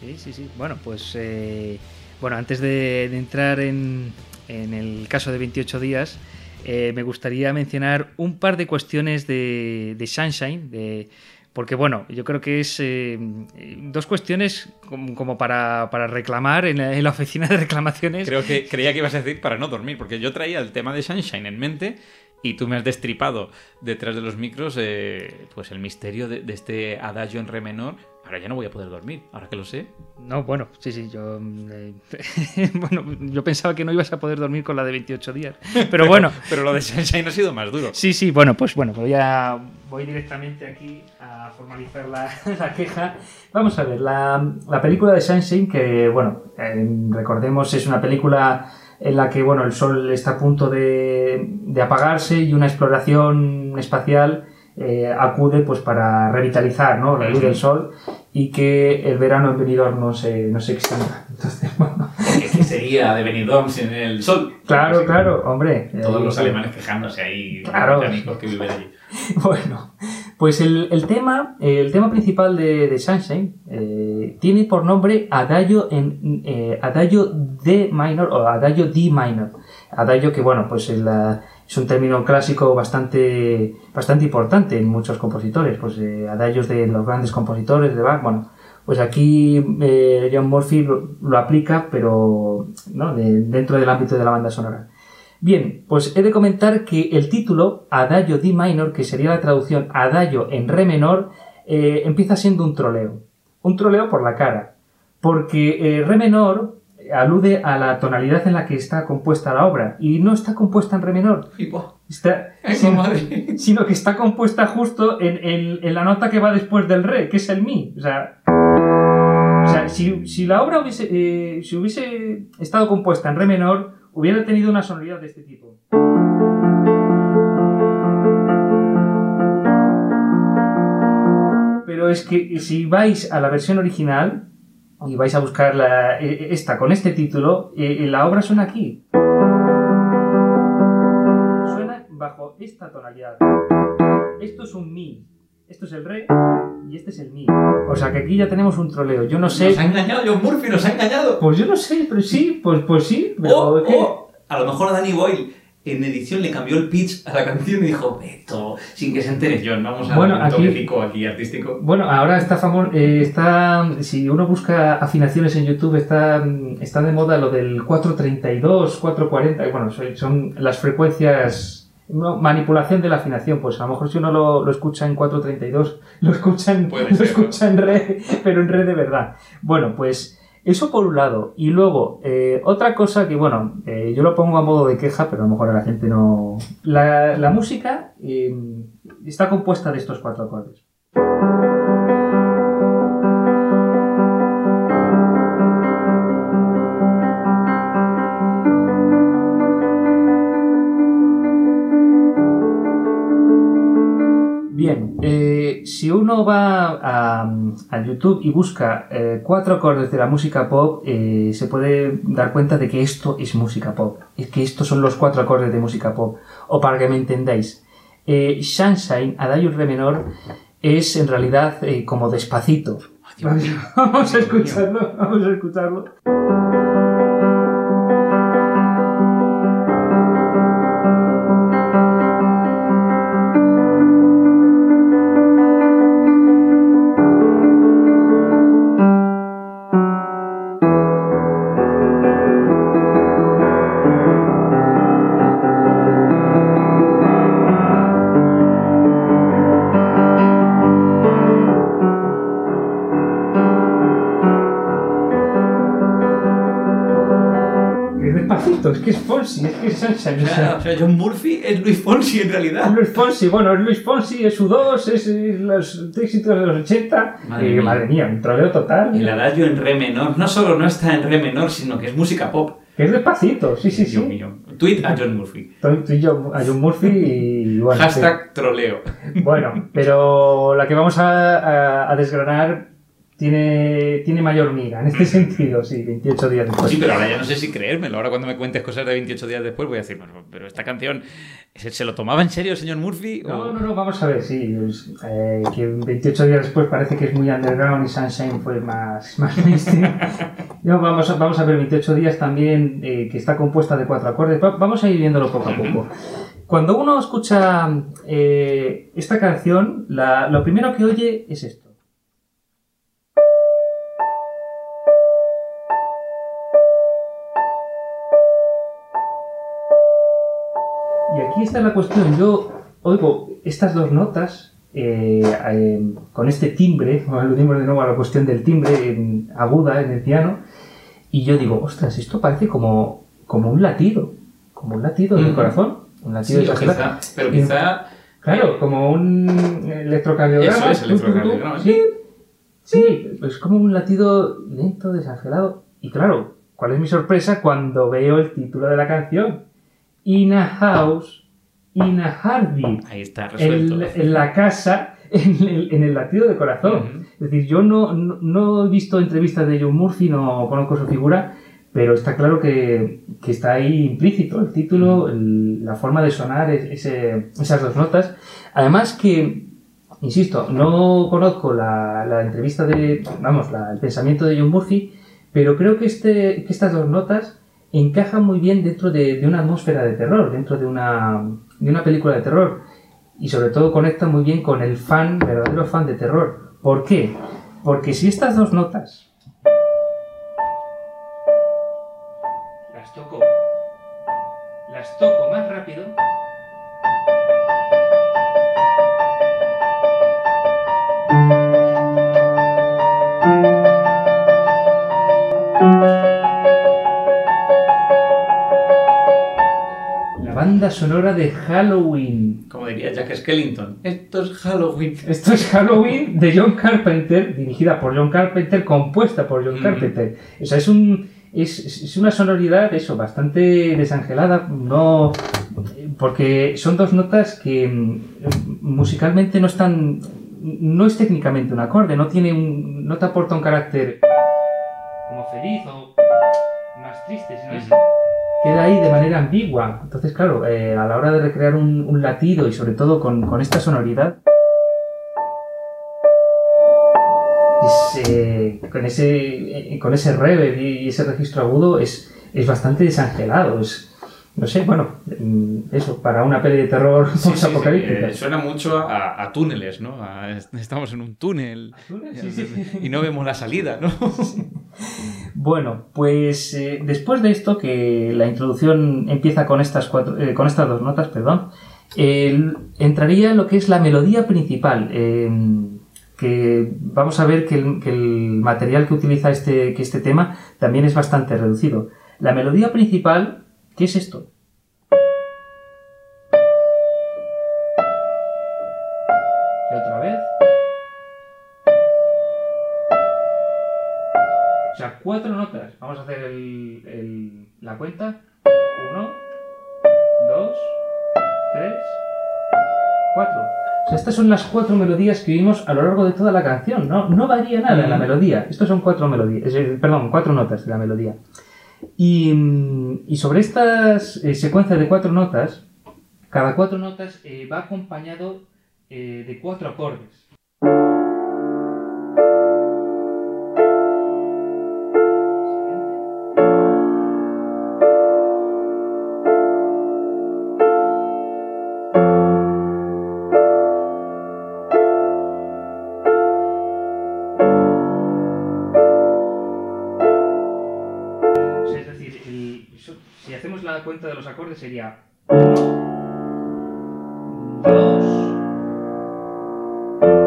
Sí, sí, sí. Bueno, pues eh, bueno, antes de, de entrar en, en el caso de 28 días, eh, me gustaría mencionar un par de cuestiones de, de Sunshine, de, porque bueno, yo creo que es eh, dos cuestiones como, para, para reclamar en la, en oficina de reclamaciones. Creo que creía que ibas a decir para no dormir, porque yo traía el tema de Sunshine en mente y tú me has destripado detrás de los micros eh, pues el misterio de, de este adagio en re menor. Ahora ya no voy a poder dormir, ahora que lo sé. No, bueno, sí, sí, yo, eh, <laughs> bueno, yo pensaba que no ibas a poder dormir con la de 28 días, <laughs> pero bueno. Pero lo de Sunshine ha sido más duro. Sí, sí, bueno, pues bueno, voy a voy directamente aquí a formalizar la, <laughs> la queja. Vamos a ver, la, la película de Sunshine, que bueno, eh, recordemos es una película en la que bueno, el sol está a punto de, de apagarse y una exploración espacial eh, acude pues para revitalizar ¿no? la luz del sol y que el verano en Benidorm no se, no se extinga. <laughs> Entonces, bueno, ¿qué sería de Benidorm sin el sol? claro, claro, hombre. Todos eh, los alemanes quejándose ahí, Claro. británicos que viven allí. <laughs> Bueno, pues el, el tema, el tema principal de, de Sunshine eh, tiene por nombre Adagio en eh, Adagio D minor o Adagio D minor. Adagio que bueno, pues es, la- es un término clásico bastante, bastante importante en muchos compositores, pues eh, adagios de los grandes compositores de Bach, bueno, pues aquí eh, John Murphy lo, lo aplica, pero ¿no? de- dentro del ámbito de la banda sonora. Bien, pues he de comentar que el título, Adagio D minor, que sería la traducción Adagio en Re menor, eh, empieza siendo un troleo. Un troleo por la cara. Porque eh, Re menor alude a la tonalidad en la que está compuesta la obra. Y no está compuesta en Re menor. Y, buah, Está, ¡Ay, sino, <laughs> sino que está compuesta justo en, en- en la nota que va después del Re, que es el Mi. O sea, o sea, si, si la obra hubiese, eh, si hubiese estado compuesta en Re menor, hubiera tenido una sonoridad de este tipo. Pero es que si vais a la versión original y vais a buscar la- eh, esta con este título, eh, la obra suena aquí. Suena bajo esta tonalidad. Esto es un Mi. Esto es el Re y este es el Mi. O sea que aquí ya tenemos un troleo. Yo no sé. Nos ha engañado, John Murphy nos ha engañado. Pues yo no sé, pero sí, pues, pues sí. Pero a lo mejor Danny Boyle en edición le cambió el pitch a la canción y dijo, esto, sin que se entere John, vamos a Bueno, un aquí- aquí artístico. Bueno, ahora está famoso, está, si uno busca afinaciones en YouTube, está, está de moda lo del 432, 440, y bueno, son, son las frecuencias no, manipulación de la afinación, pues a lo mejor si uno lo, lo escucha en 432, <laughs> lo escucha en, Puede <laughs> lo ser, escucha en re, pero en re de verdad. Bueno, pues eso por un lado. Y luego, eh, otra cosa que, bueno, eh, yo lo pongo a modo de queja, pero a lo mejor a la gente no... La, la música eh, está compuesta de estos cuatro acordes. Si uno va a, a YouTube y busca eh, cuatro acordes de la música pop, eh, se puede dar cuenta de que esto es música pop. Es que estos son los cuatro acordes de música pop. O para que me entendáis, eh, Sunshine, Adagio re menor, es en realidad eh, como despacito. <laughs> Vamos a escucharlo, vamos a escucharlo. Fonsi, es que es Sunshine. o sea, o sea, John Murphy es Luis Fonsi en realidad. Luis Fonsi, bueno, es Luis Fonsi, es U2, es, es los éxitos de los 80. Madre mía. madre mía, un troleo total. El adagio en re menor no solo no está en re menor, sino que es música pop. Que es despacito, sí, sí, Dios sí. mío. Tweet a John Murphy. Yo, a John Murphy y <laughs> bueno. Hashtag troleo. Bueno, pero la que vamos a, a- a desgranar tiene, tiene mayor miga en este sentido, sí, 28 días después. Sí, pero ahora ya no sé si creérmelo. Ahora cuando me cuentes cosas de 28 días después voy a decir, "Bueno, pero esta canción, ¿se, se lo tomaba en serio el señor Murphy? o- No, no, no, vamos a ver, sí. eh, que 28 días después parece que es muy underground y Sunshine fue más, <laughs> más mainstream. No, vamos, a, vamos a ver, 28 días también, eh, que está compuesta de cuatro acordes. Va- vamos a ir viéndolo poco a poco. Cuando uno escucha eh, esta canción, la- lo primero que oye es esto. Aquí está la cuestión. Yo oigo estas dos notas eh, eh, con este timbre, <laughs> aludimos de nuevo a la cuestión del timbre en- aguda en el piano, y yo digo, ostras, esto parece como, como un latido, como un latido del Ujú. corazón, un latido Sí, de quizá, pero quizá Claro, como un electrocardiograma. Eso es, electrocardiograma, Sí, sí, es como un latido lento, desangelado. Y claro, ¿cuál es mi sorpresa cuando veo el título de la canción? In a house, in a heartbeat. ahí está resuelto. En, en la casa, <laughs> en el, en el latido de corazón. Ujú. Es decir, yo no, no, no he visto entrevistas de John Murphy, no conozco su figura, pero está claro que, que está ahí implícito el título, el- la forma de sonar, es- ese- esas dos notas. Además que, insisto, no conozco la, la entrevista de, vamos, la- el pensamiento de John Murphy, pero creo que, este, que estas dos notas encajan muy bien dentro de, de una atmósfera de terror, dentro de una, de una película de terror. Y sobre todo conectan muy bien con el fan, verdadero fan de terror. ¿Por qué? Porque si estas dos notas las toco, las toco más rápido, banda sonora de Halloween. Como diría Jack Skellington, esto es Halloween. Esto es Halloween de John Carpenter, dirigida por John Carpenter, compuesta por John Ujú. Carpenter. O sea, es un es, es una sonoridad, eso, bastante desangelada, no porque son dos notas que mm, musicalmente no están no es técnicamente un acorde, no tiene un no te aporta un carácter como feliz o más triste, sino es queda ahí de manera ambigua. Entonces, claro, eh, a la hora de recrear un, latido y sobre todo con, esta sonoridad, con, ese, eh, con ese reverb y ese registro agudo es, es bastante desangelado. Es, no sé, bueno, mm, eso, para una peli de terror Sí, sí, sí, post-apocalíptica. eh, suena mucho a, a túneles, ¿no? A- estamos en un túnel y no vemos la salida, ¿no? <laughs> Bueno, pues eh, después de esto, que la introducción empieza con estas, cuatro, eh, con estas dos notas, perdón, entraría en lo que es la melodía principal. que vamos a ver que el, material que utiliza este, que este tema también es bastante reducido. La melodía principal, ¿qué es esto? cuatro notas. Vamos a hacer el, la cuenta. Uno, dos, tres, cuatro. O sea, estas son las cuatro melodías que vimos a lo largo de toda la canción. No, no varía nada en la melodía. Estos son cuatro melodías, perdón, cuatro notas de la melodía. Y, sobre estas eh, secuencias de cuatro notas, cada cuatro notas eh, va acompañado eh, de cuatro acordes. Sería 1, 2,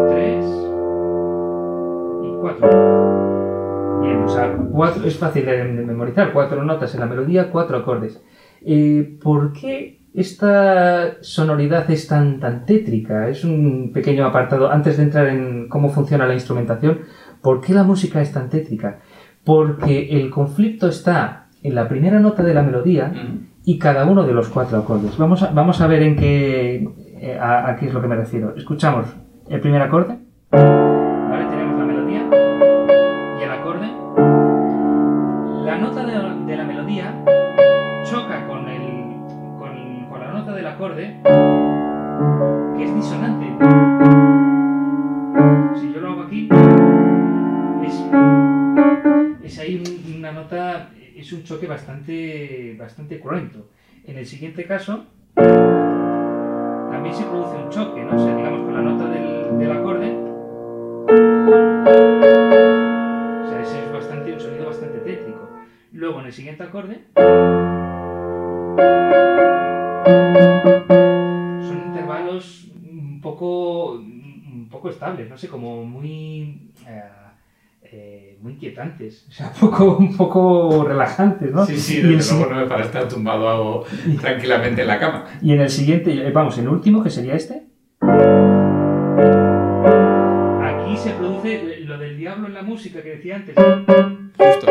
3 y 4. Bien, o sea, cuatro, es fácil de, memorizar, cuatro notas en la melodía, cuatro acordes. Eh, ¿Por qué esta sonoridad es tan, tan tétrica? Es un pequeño apartado. Antes de entrar en cómo funciona la instrumentación, ¿por qué la música es tan tétrica? Porque el conflicto está en la primera nota de la melodía y cada uno de los cuatro acordes. Vamos a, vamos a ver en qué, eh, a, qué es lo que me refiero. Escuchamos el primer acorde. Bastante, cruento. En el siguiente caso, también se produce un choque, ¿no? O digamos con la nota del, acorde. O sea, ese es bastante, un sonido bastante tétrico. Luego en el siguiente acorde. Son intervalos un poco, poco estables, no sé, como muy. Eh, eh, muy inquietantes, o sea, <laughs> poco, un poco relajantes, ¿no? Sí, sí, desde luego no es para estar tumbado tranquilamente en la cama. Y en el siguiente, eh, vamos, en el último, que sería este. Aquí se produce lo del diablo en la música que decía antes. Justo.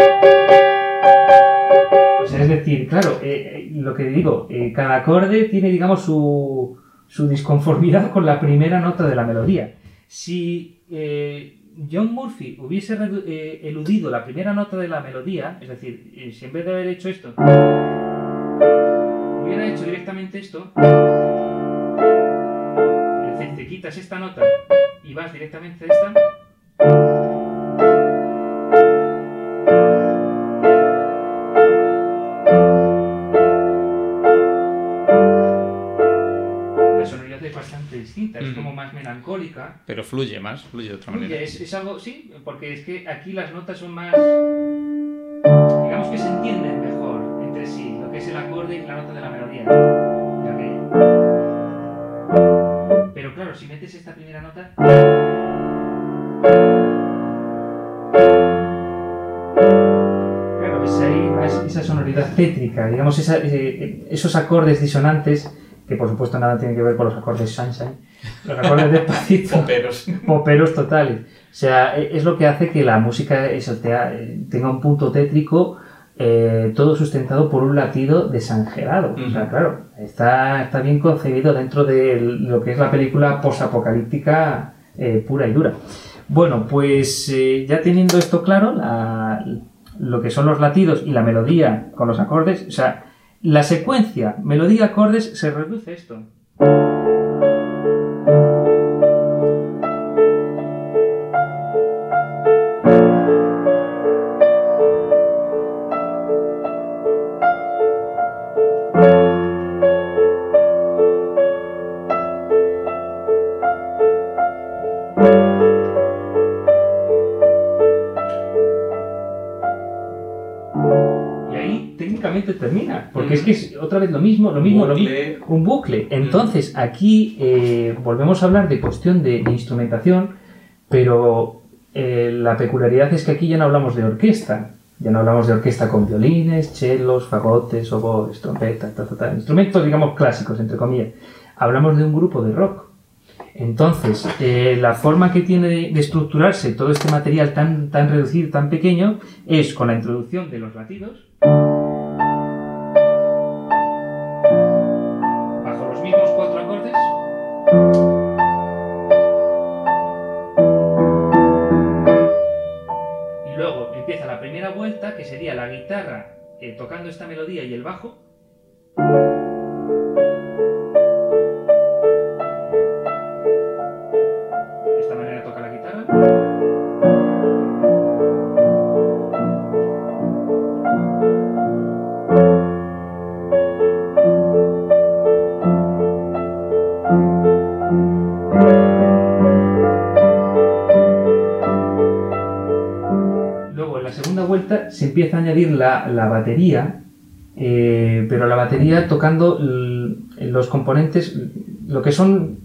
O sea, es decir, claro, eh, lo que digo, cada acorde tiene, digamos, su, su disconformidad con la primera nota de la melodía. Si John Murphy hubiese eh, eludido la primera nota de la melodía, es decir, eh, si en vez de haber hecho esto, hubiera hecho directamente esto, es decir, te quitas esta nota y vas directamente a esta, melancólica. Pero fluye más, fluye de otra manera. Es, algo, sí, porque es que aquí las notas son más, digamos que se entienden mejor entre sí, lo que es el acorde y la nota de la melodía. Pero claro, si metes esta primera nota... Claro, ves ahí esa sonoridad tétrica, digamos, eh, esos acordes disonantes que por supuesto nada tiene que ver con los acordes Sunshine, los acordes despacito. <laughs> poperos. Poperos totales. O sea, e, es lo que hace que la música eh, tenga un punto tétrico, eh, todo sustentado por un latido desangelado. O sea, claro, está, está bien concebido dentro de lo que es la película posapocalíptica eh, pura y dura. Bueno, pues ya teniendo esto claro, lo que son los latidos y la melodía con los acordes, o sea, la secuencia melodía-acordes se reduce esto. Vez lo mismo, lo mismo, lo mismo, un bucle. Entonces, aquí eh, volvemos a hablar de cuestión de, de instrumentación, pero eh, la peculiaridad es que aquí ya no hablamos de orquesta, ya no hablamos de orquesta con violines, chelos, fagotes, oboes, trompetas, ta, ta, ta, instrumentos, digamos, clásicos, entre comillas. Hablamos de un grupo de rock. Entonces, eh, la forma que tiene de, de estructurarse todo este material tan, tan reducido, tan pequeño, es con la introducción de los latidos. Que sería la guitarra eh, tocando esta melodía y el bajo. Empieza a añadir la, la batería, eh, pero la batería tocando los componentes, lo que son,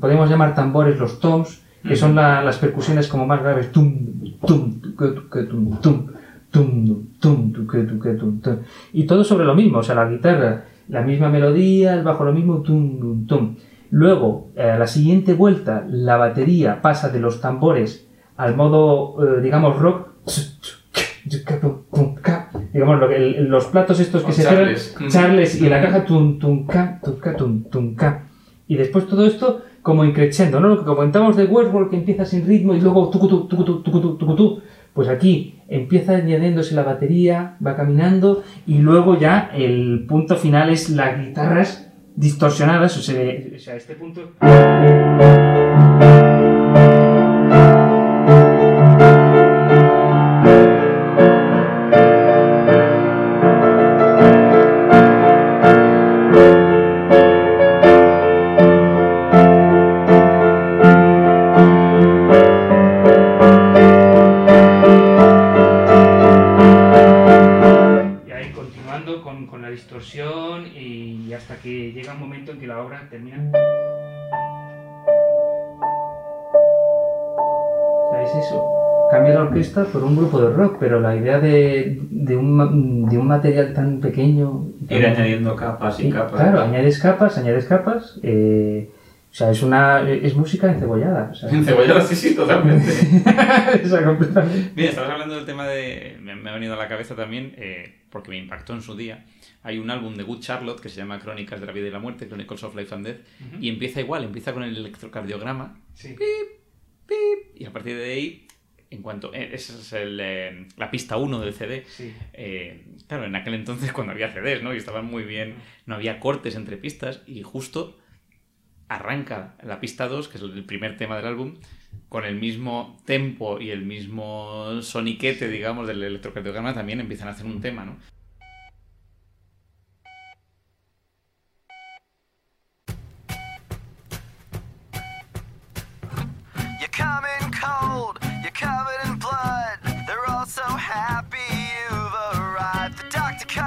podemos llamar tambores, los toms, que son la- las percusiones como más graves. Tum, tum, tum, tum, tum, tum, tum, tum. Y todo sobre lo mismo, o sea, la guitarra, la misma melodía, el bajo lo mismo, tum, tum, tum. Luego, eh, a la siguiente vuelta, la batería pasa de los tambores al modo, eh, digamos, rock. Digamos, lo que- el- los platos estos que se charles. cierran, charles, y la caja tum, tum, ca, tum, ca, tum, tum, ca. Y después todo esto como increciendo, ¿no? Lo que comentamos de Westworld que empieza sin ritmo y luego tucutu, tucutu, tucutu, tucutu. Pues aquí empieza añadiéndose la batería, va caminando y luego ya el punto final es las guitarras distorsionadas, o sea, o sea, este punto... Por un grupo de rock, pero la idea de, de, un, de un material tan pequeño. tan- Ir añadiendo capas y Sí, capas. Claro, añades capas, añades capas. eh, o sea, es una es música encebollada. O sea, <laughs> Encebollada, sí, sí, totalmente. <laughs> o sea, completamente. Bien, estabas hablando del tema de. Me, ha venido a la cabeza también, eh, porque me impactó en su día. Hay un álbum de Good Charlotte que se llama Crónicas de la Vida y la Muerte, Chronicles of Life and Death, y empieza igual, empieza con el electrocardiograma, Sí. pip, y a partir de ahí, en cuanto. eh, esa es el, eh, la pista 1 del CD. Sí. Eh, claro, en aquel entonces <laughs> cuando había CDs, ¿no? Y estaban muy bien, no había cortes entre pistas y justo arranca la pista 2, que es el primer tema del álbum, con el mismo tempo y el mismo soniquete, digamos, del electrocardiograma, también empiezan a hacer un tema, ¿no?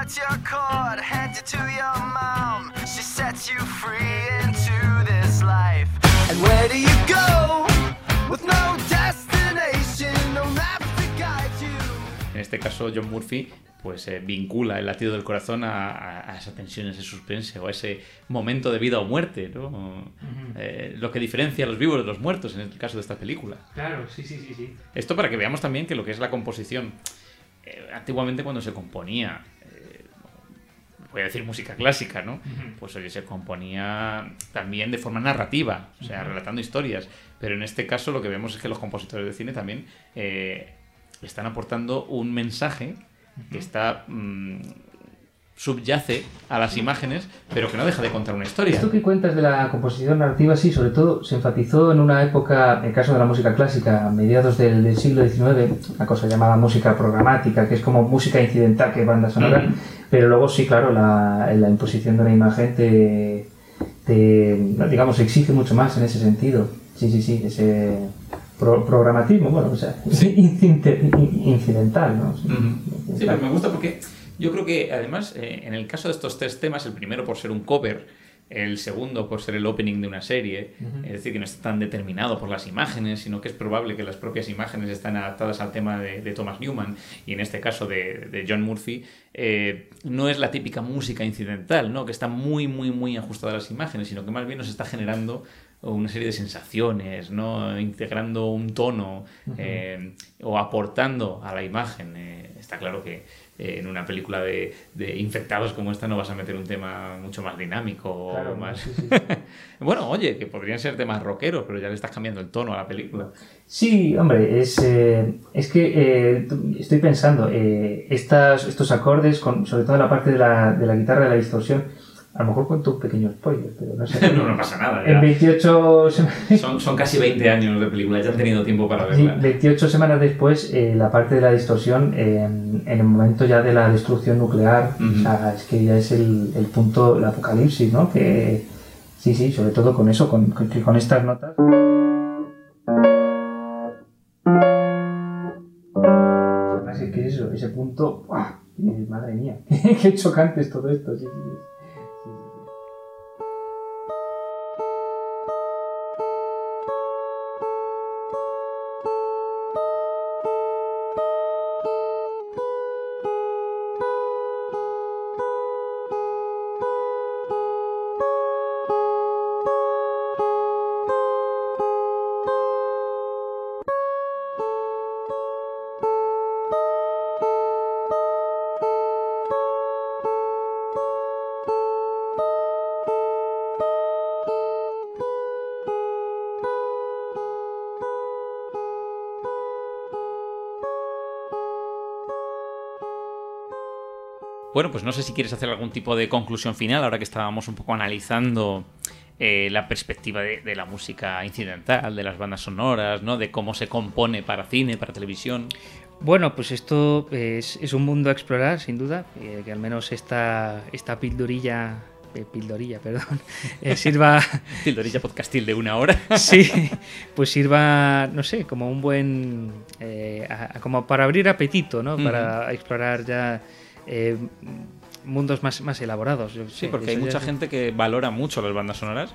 Cuts your cord, hands you to your mom. She sets you free into this life. And where do you go? With no destination, no maps to guide you. En este caso, John Murphy pues eh, vincula el latido del corazón a, a- a esa tensión, ese suspense o a ese momento de vida o muerte, ¿no? Eh, lo que diferencia a los vivos de los muertos en el caso de esta película. Claro, sí, sí, sí, sí. Esto para que veamos también que lo que es la composición, eh, antiguamente cuando se componía, voy a decir música clásica, ¿no? Pues oye, se componía también de forma narrativa, o sea, relatando historias. Pero en este caso lo que vemos es que los compositores de cine también eh, están aportando un mensaje que está mm, subyace a las imágenes, pero que no deja de contar una historia. Esto que cuentas de la composición narrativa, sí, sobre todo se enfatizó en una época, en el caso de la música clásica, a mediados del, del siglo XIX, una cosa llamada música programática, que es como música incidental que banda sonora, Ujú. pero luego sí, claro, la, la imposición de una imagen te, te, digamos, exige mucho más en ese sentido. Sí, sí, sí, ese pro- programatismo, bueno, o sea, in- incidental, ¿no? Ujú. Sí, pero me gusta porque Yo creo que además, eh, en el caso de estos tres temas, el primero por ser un cover, el segundo por ser el opening de una serie, es decir, que no está tan determinado por las imágenes, sino que es probable que las propias imágenes están adaptadas al tema de, de Thomas Newman y en este caso de, de John Murphy, eh, no es la típica música incidental, ¿no? que está muy, muy, muy ajustada a las imágenes, sino que más bien nos está generando una serie de sensaciones, ¿no? integrando un tono eh, o aportando a la imagen. Eh, está claro que en una película de, de infectados como esta no vas a meter un tema mucho más dinámico o más... sí, sí. <laughs> bueno, oye, que podrían ser temas rockeros, pero ya le estás cambiando el tono a la película. Sí, hombre, es, eh, es que eh, estoy pensando, eh, estas, estos acordes, con, sobre todo la parte de la, de la guitarra, de la distorsión, a lo mejor cuento un pequeño spoiler, pero no sé. <laughs> no, no pasa nada. En ya. 28 semanas... <laughs> Son, son casi 20 años de película, ya han tenido tiempo para Sí, verla. 28 semanas después, eh, la parte de la distorsión, eh, en el momento ya de la destrucción nuclear, Ujú. o sea, es que ya es el, el punto, el apocalipsis, ¿no? Que, sí, sí, sobre todo con eso, con, con, con estas notas. Es que eso, ese punto, ¡buah! Madre mía, <laughs> qué chocante es todo esto. sí, sí, sí. Sí, sí, Bueno, pues no sé si quieres hacer algún tipo de conclusión final, ahora que estábamos un poco analizando eh, la perspectiva de, de la música incidental, de las bandas sonoras, ¿no? De cómo se compone para cine, para televisión. Bueno, pues esto es, es un mundo a explorar, sin duda, eh, que al menos esta, esta pildorilla, eh, pildorilla, <laughs> perdón, eh, sirva, <laughs> Tildorilla podcastil de una hora. <laughs> sí, pues sirva, no sé, como un buen, eh, a- como para abrir apetito, ¿no? Para explorar ya eh, mundos más, más elaborados. yo Sí, porque hay mucha es- gente que valora mucho las bandas sonoras,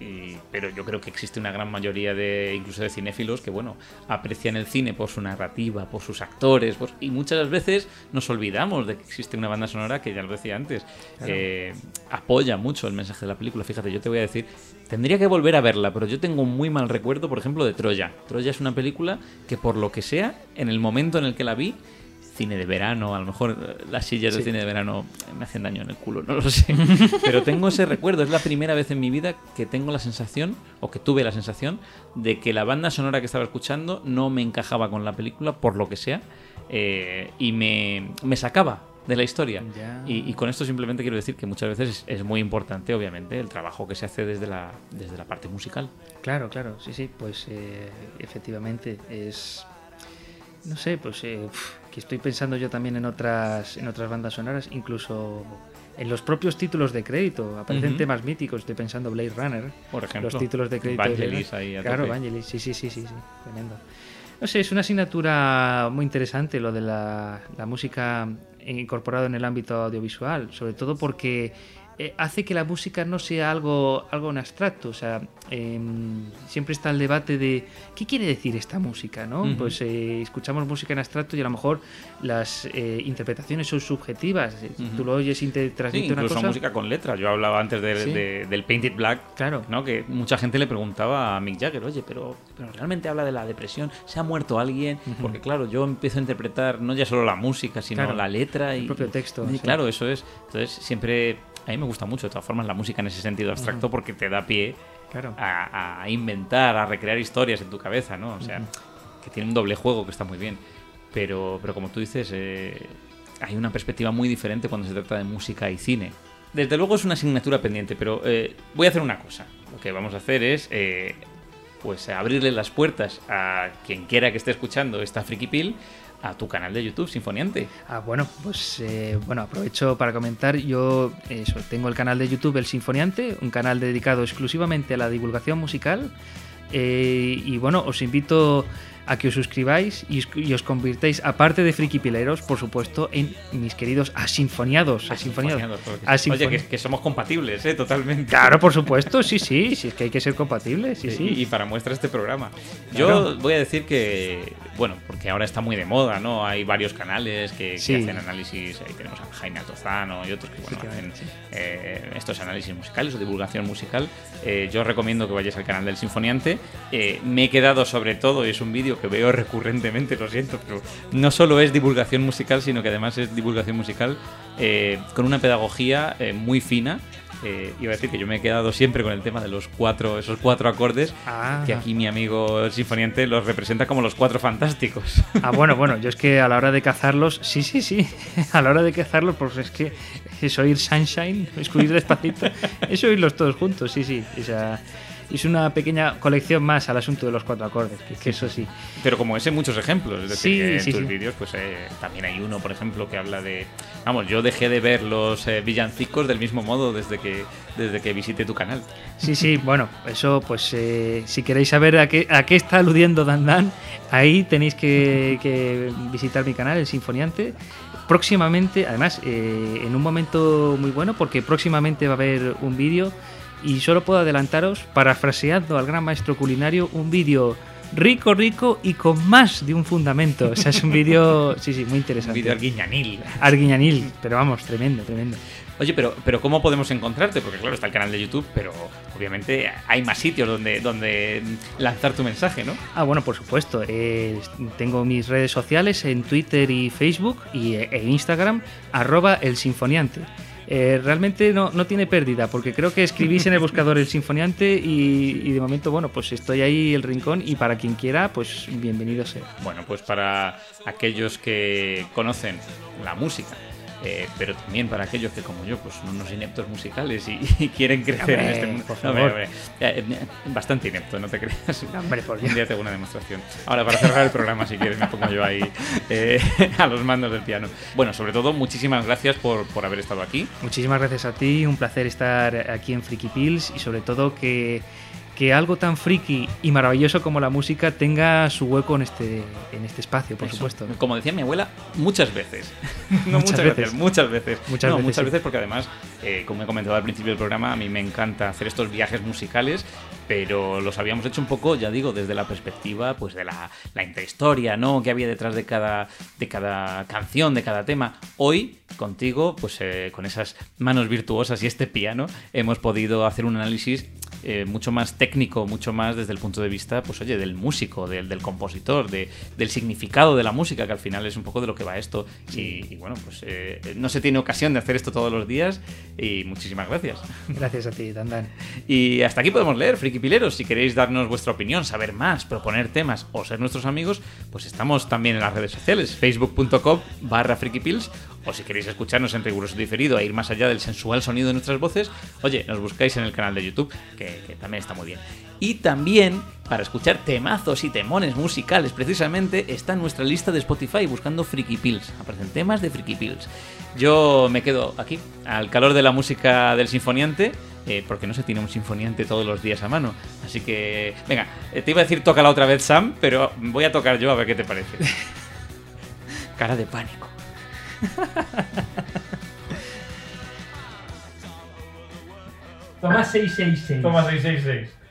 y- pero yo creo que existe una gran mayoría de, incluso de cinéfilos, que bueno, aprecian el cine por su narrativa, por sus actores, por- y muchas veces nos olvidamos de que existe una banda sonora que ya lo decía antes, eh, apoya mucho el mensaje de la película. Fíjate, yo te voy a decir, tendría que volver a verla, pero yo tengo un muy mal recuerdo, por ejemplo, de Troya. Troya es una película que por lo que sea, en el momento en el que la vi, cine de verano, a lo mejor eh, las sillas de Sí. cine de verano me hacen daño en el culo, no lo sé. <laughs> Pero tengo ese recuerdo, es la primera vez en mi vida que tengo la sensación, o que tuve la sensación, de que la banda sonora que estaba escuchando no me encajaba con la película, por lo que sea, eh, y me, me sacaba de la historia. Y, y con esto simplemente quiero decir que muchas veces es, es muy importante, obviamente, el trabajo que se hace desde la, desde la parte musical. Claro, claro, sí, sí, pues eh, efectivamente es, no sé, pues eh, que estoy pensando yo también en otras, en otras bandas sonoras, incluso en los propios títulos de crédito aparecen Ujú. temas míticos, estoy pensando Blade Runner, Por ejemplo, los títulos de crédito. de Vangelis ahí a Claro. Vangelis, sí, sí, sí, sí, sí, tremendo. No sé, es una asignatura muy interesante lo de la, la música incorporada en el ámbito audiovisual, sobre todo porque eh, hace que la música no sea algo, algo en abstracto. O sea, em, siempre está el debate de qué quiere decir esta música, ¿no? Ujú. Pues eh, escuchamos música en abstracto y a lo mejor las eh, interpretaciones son subjetivas. Eh, Ujú. Tú lo oyes y te Sí, transmite una incluso cosa. música con letras. Yo hablaba antes de- Sí. de- del Painted Black, Claro. ¿no? Que mucha gente le preguntaba a Mick Jagger, oye, pero, pero realmente habla de la depresión, ¿se ha muerto alguien? Porque claro, yo empiezo a interpretar no ya solo la música, sino Claro, la letra y el propio texto, y sí. claro, eso es. Entonces siempre a mí me gusta mucho de todas formas la música en ese sentido abstracto porque te da pie Claro. a, a inventar, a recrear historias en tu cabeza, ¿no? O sea, que tiene un doble juego que está muy bien. Pero, pero como tú dices, eh, hay una perspectiva muy diferente cuando se trata de música y cine. Desde luego es una asignatura pendiente, pero eh, voy a hacer una cosa. Lo que vamos a hacer es eh, pues abrirle las puertas a quien quiera que esté escuchando esta Friki Pill a tu canal de YouTube, Sinfoniante. Ah, bueno, pues eh, bueno, aprovecho para comentar. Yo eso, tengo el canal de YouTube El Sinfoniante, un canal dedicado exclusivamente a la divulgación musical. Eh, y bueno, os invito a que os suscribáis y, os- y os convirtáis, aparte de frikipileros, por supuesto, en mis queridos asinfoniados. Asinfoniados. Oye, que, que somos compatibles, ¿eh? Totalmente. Claro, por supuesto, sí, sí, sí, es que hay que ser compatibles, sí, sí. Y, y para muestra este programa. Claro. Yo voy a decir que, bueno, porque ahora está muy de moda, ¿no? Hay varios canales que, hacen análisis. Ahí tenemos a Jaime Altozano y otros que, bueno, hacen eh, estos análisis musicales o divulgación musical. Eh, yo recomiendo que vayáis al canal del Sinfoniante. Eh, me he quedado sobre todo, y es un vídeo que veo recurrentemente, lo siento, pero no solo es divulgación musical, sino que además es divulgación musical eh, con una pedagogía eh, muy fina. Eh, iba a decir que yo me he quedado siempre con el tema de los cuatro, esos cuatro acordes, Ah. que aquí mi amigo el sinfoniante los representa como los cuatro fantásticos. Ah, bueno, bueno, <laughs> yo es que a la hora de cazarlos, sí, sí, sí, <laughs> a la hora de cazarlos, pues es que es oír Sunshine, escribir despacito, <laughs> es oírlos todos juntos, sí, sí. O sea, es una pequeña colección más al asunto de los cuatro acordes, que, que eso sí. Pero como ese, muchos ejemplos. Es decir, Sí, que en sí, tus sí. vídeos, pues eh, también hay uno, por ejemplo, que habla de. Vamos, yo dejé de ver los eh, villancicos del mismo modo desde que, desde que visité tu canal. Sí, sí, <laughs> bueno, eso pues eh, si queréis saber a qué, a qué está aludiendo Dan Dan, ahí tenéis que, que visitar mi canal, El Sinfoniante. Próximamente, además, eh, en un momento muy bueno, porque próximamente va a haber un vídeo y solo puedo adelantaros, parafraseando al gran maestro culinario, un vídeo rico, rico y con más de un fundamento. O sea, es un vídeo, sí, sí, muy Un interesante. vídeo arguiñanil. Arguiñanil, pero vamos, tremendo, tremendo. Oye, pero, pero ¿cómo podemos encontrarte? Porque claro, está el canal de YouTube, pero obviamente hay más sitios donde, donde lanzar tu mensaje, ¿no? Ah, bueno, por supuesto. eh, tengo mis redes sociales en Twitter y Facebook y, e Instagram, arroba el sinfoniante. Eh, realmente no, no tiene pérdida, porque creo que escribís en el buscador el sinfoniante y, y de momento, bueno, pues estoy ahí el rincón y para quien quiera, pues bienvenido sea. Bueno, pues para aquellos que conocen la música, eh, pero también para aquellos que, como yo, pues son unos ineptos musicales y, y quieren crecer en Hombre, este mundo. por hombre, favor. hombre, eh, eh, bastante inepto, no te creas. Hombre, por Un día te hago una demostración. Ahora, para cerrar el programa, si quieres, me pongo yo ahí eh, <laughs> a los mandos del piano. Bueno, sobre todo, muchísimas gracias por, por haber estado aquí. Muchísimas gracias a ti, un placer estar aquí en Friki Pills y sobre todo que, que algo tan friki y maravilloso como la música tenga su hueco en este, en este espacio, por Eso. supuesto. Como decía mi abuela, muchas veces. <laughs> no Muchas muchas, veces. gracias, muchas veces. Muchas No, veces, muchas sí. veces porque además, eh, como he comentado al principio del programa, a mí me encanta hacer estos viajes musicales, pero los habíamos hecho un poco, ya digo, desde la perspectiva pues de la, la intrahistoria, ¿no? Que había detrás de cada, de cada canción, de cada tema. Hoy, contigo, pues eh, con esas manos virtuosas y este piano, hemos podido hacer un análisis eh, mucho más técnico, mucho más desde el punto de vista, pues oye, del músico, del, del compositor, de- del significado de la música, que al final es un poco de lo que va esto. Y, y bueno, pues eh, no se tiene ocasión de hacer esto todos los días y muchísimas gracias. Gracias a ti, Dandan. Y hasta aquí podemos leer, Friki Pileros. Si queréis darnos vuestra opinión, saber más, proponer temas o ser nuestros amigos, pues estamos también en las redes sociales, facebook.com barra frikipills. O si queréis escucharnos en riguroso diferido e ir más allá del sensual sonido de nuestras voces, oye, nos buscáis en el canal de YouTube, que, que también está muy bien. Y también, para escuchar temazos y temones musicales, precisamente, está en nuestra lista de Spotify buscando Friki Pills. Aparecen temas de Friki Pills. Yo me quedo aquí, al calor de la música del sinfoniante, eh, porque no se tiene un sinfoniante todos los días a mano. Así que, venga, eh, te iba a decir toca la otra vez, Sam, pero voy a tocar yo a ver qué te parece. <laughs> Cara de pánico. Toma 666. Toma 666.